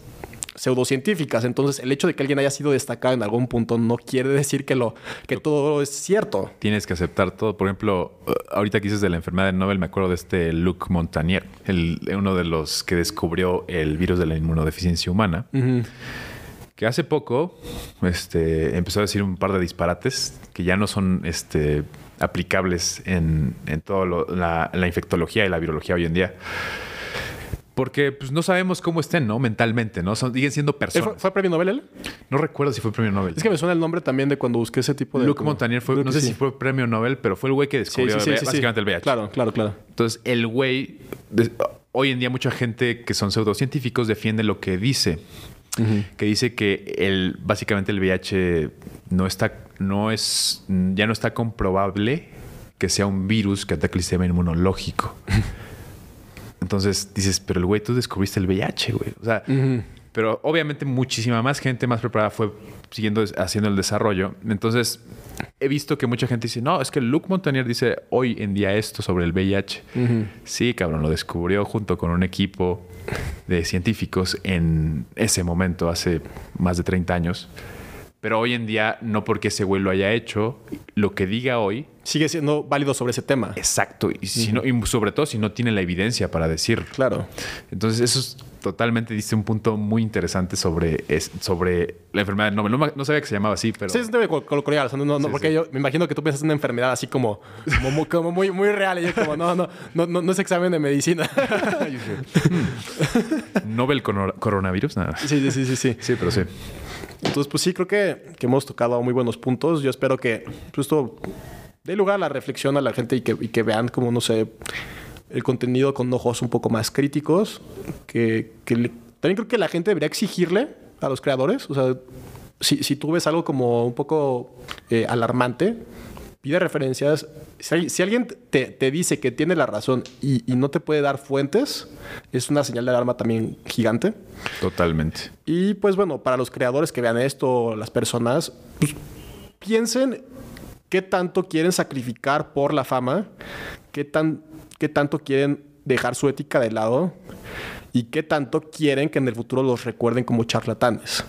pseudocientíficas. Entonces, el hecho de que alguien haya sido destacado en algún punto no quiere decir que, lo, que todo es cierto. Tienes que aceptar todo. Por ejemplo, uh, ahorita que dices de la enfermedad de Nobel, me acuerdo de este Luc Montagnier, el, uno de los que descubrió el virus de la inmunodeficiencia humana. Que hace poco este, empezó a decir un par de disparates que ya no son este, aplicables en, en toda la, la infectología y la virología hoy en día Porque pues, no sabemos cómo estén, ¿no? Mentalmente, ¿no? Son, siguen siendo ¿Él personas. ¿Fue, fue premio Nobel él? No recuerdo si fue premio Nobel. Es que me suena el nombre también de cuando busqué ese tipo de... Luc como- Montagnier fue, no sé sí. si fue premio Nobel, pero fue el güey que descubrió sí, sí, sí. básicamente el VIH. Claro, claro, claro. Entonces, el güey, hoy en día mucha gente que son pseudocientíficos defiende lo que dice. Que dice que el, básicamente el VIH no está, no es, ya no está comprobable que sea un virus que ataque el sistema inmunológico. Entonces dices, pero el güey, tú descubriste el VIH, güey. O sea, pero obviamente muchísima más gente más preparada fue siguiendo haciendo el desarrollo. Entonces, he visto que mucha gente dice, no, es que Luc Montagnier dice hoy en día esto sobre el VIH. Sí, cabrón, lo descubrió junto con un equipo de científicos en ese momento, hace más de 30 años. Pero hoy en día, no porque ese güey lo haya hecho, lo que diga hoy, Sigue siendo válido sobre ese tema. exacto, y, si no- y sobre todo si no tiene la evidencia para decir. Claro. Entonces, eso es totalmente, diste un punto muy interesante sobre, es- sobre la enfermedad del Nobel. No, no sabía que se llamaba así, pero... Sí, es de col- coloquial. o sea, no, no, Sí, porque sí. yo me imagino que tú piensas en una enfermedad así como, como, muy, como muy, muy real. Y yo como, no, no, no, no, no es examen de medicina. Nobel coro- coronavirus, nada. sí, sí, sí, sí, sí. Sí, pero sí. Entonces, pues sí, creo que, que hemos tocado muy buenos puntos. Yo espero que pues, esto dé lugar a la reflexión a la gente y que, que vean como, no sé, el contenido con ojos un poco más críticos. Que, que le- también creo que la gente debería exigirle a los creadores. O sea, si, si tú ves algo como un poco eh, alarmante, pide referencias. Si, alguien te, te dice que tiene la razón y, y no te puede dar fuentes, es una señal de alarma también gigante. Totalmente. Y pues bueno, para los creadores que vean esto, las personas, pues, piensen qué tanto quieren sacrificar por la fama, qué, tan, qué tanto quieren dejar su ética de lado y qué tanto quieren que en el futuro los recuerden como charlatanes.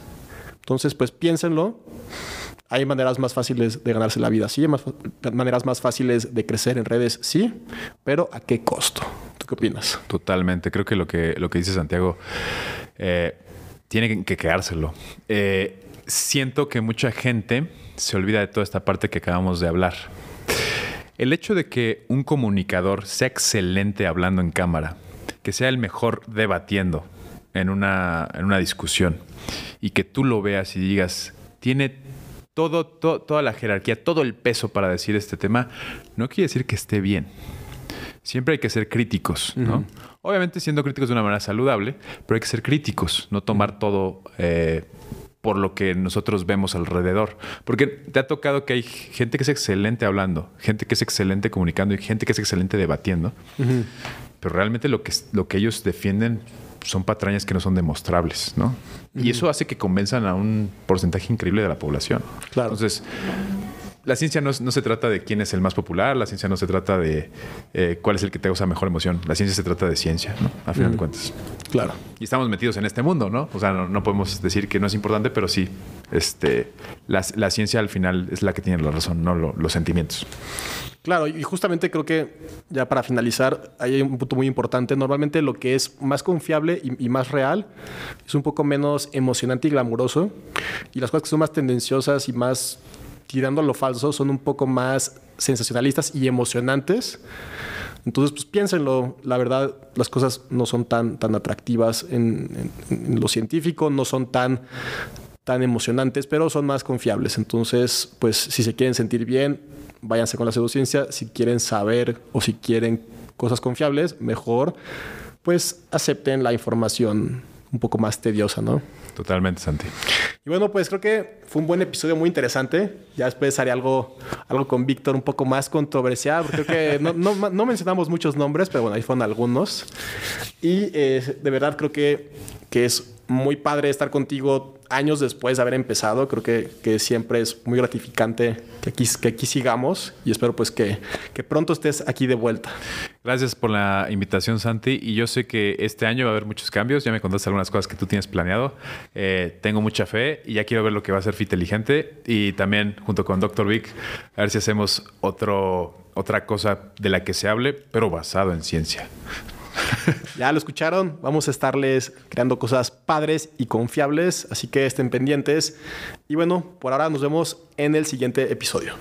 Entonces, pues piénsenlo. Hay maneras más fáciles de ganarse la vida, sí. Hay más maneras más fáciles de crecer en redes, sí. Pero ¿a qué costo? ¿Tú qué opinas? Totalmente. Creo que lo que, lo que dice Santiago eh, tiene que quedárselo. Eh, siento que mucha gente se olvida de toda esta parte que acabamos de hablar. El hecho de que un comunicador sea excelente hablando en cámara, que sea el mejor debatiendo en una, en una discusión y que tú lo veas y digas, tiene todo, to- toda la jerarquía, todo el peso para decir este tema, no quiere decir que esté bien. Siempre hay que ser críticos, ¿no? Obviamente siendo críticos de una manera saludable, pero hay que ser críticos, no tomar todo eh, por lo que nosotros vemos alrededor. Porque te ha tocado que hay gente que es excelente hablando, gente que es excelente comunicando y gente que es excelente debatiendo, pero realmente lo que, lo que ellos defienden son patrañas que no son demostrables, ¿no? Y eso hace que convenzan a un porcentaje increíble de la población. Claro. Entonces, la ciencia no, es- no se trata de quién es el más popular, la ciencia no se trata de eh, cuál es el que te causa mejor emoción, la ciencia se trata de ciencia, ¿no? A final de cuentas. Claro. Y estamos metidos en este mundo, ¿no? O sea, no, no podemos decir que no es importante, pero sí, este, la, la ciencia al final es la que tiene la razón, no lo- los sentimientos. Claro, y justamente creo que ya para finalizar, hay un punto muy importante. Normalmente lo que es más confiable y, más real es un poco menos emocionante y glamuroso. Y las cosas que son más tendenciosas y más tirando a lo falso son un poco más sensacionalistas y emocionantes. Entonces, pues piénsenlo. La verdad, las cosas no son tan, tan atractivas en- en lo científico, no son tan, tan emocionantes, pero son más confiables. Entonces, pues si se quieren sentir bien, váyanse con la pseudociencia. Si quieren saber o si quieren cosas confiables, mejor, pues acepten la información un poco más tediosa, ¿no? Totalmente, Santi. Y bueno, pues creo que fue un buen episodio muy interesante. Ya después haré algo, algo con Víctor un poco más controversial. Creo que no, no- no mencionamos muchos nombres, pero bueno, ahí fueron algunos. Y eh, de verdad creo que, que es muy padre estar contigo años después de haber empezado. Creo que, que siempre es muy gratificante que aquí, que aquí sigamos y espero pues que, que pronto estés aquí de vuelta. Gracias por la invitación, Santi. Y yo sé que este año va a haber muchos cambios. Ya me contaste algunas cosas que tú tienes planeado. Eh, tengo mucha fe y ya quiero ver lo que va a hacer Fiteligente. Y también, junto con Dr. Vic, a ver si hacemos otro, otra cosa de la que se hable, pero basado en ciencia. Ya lo escucharon, vamos a estarles creando cosas padres y confiables, así que estén pendientes. Y bueno, por ahora nos vemos en el siguiente episodio.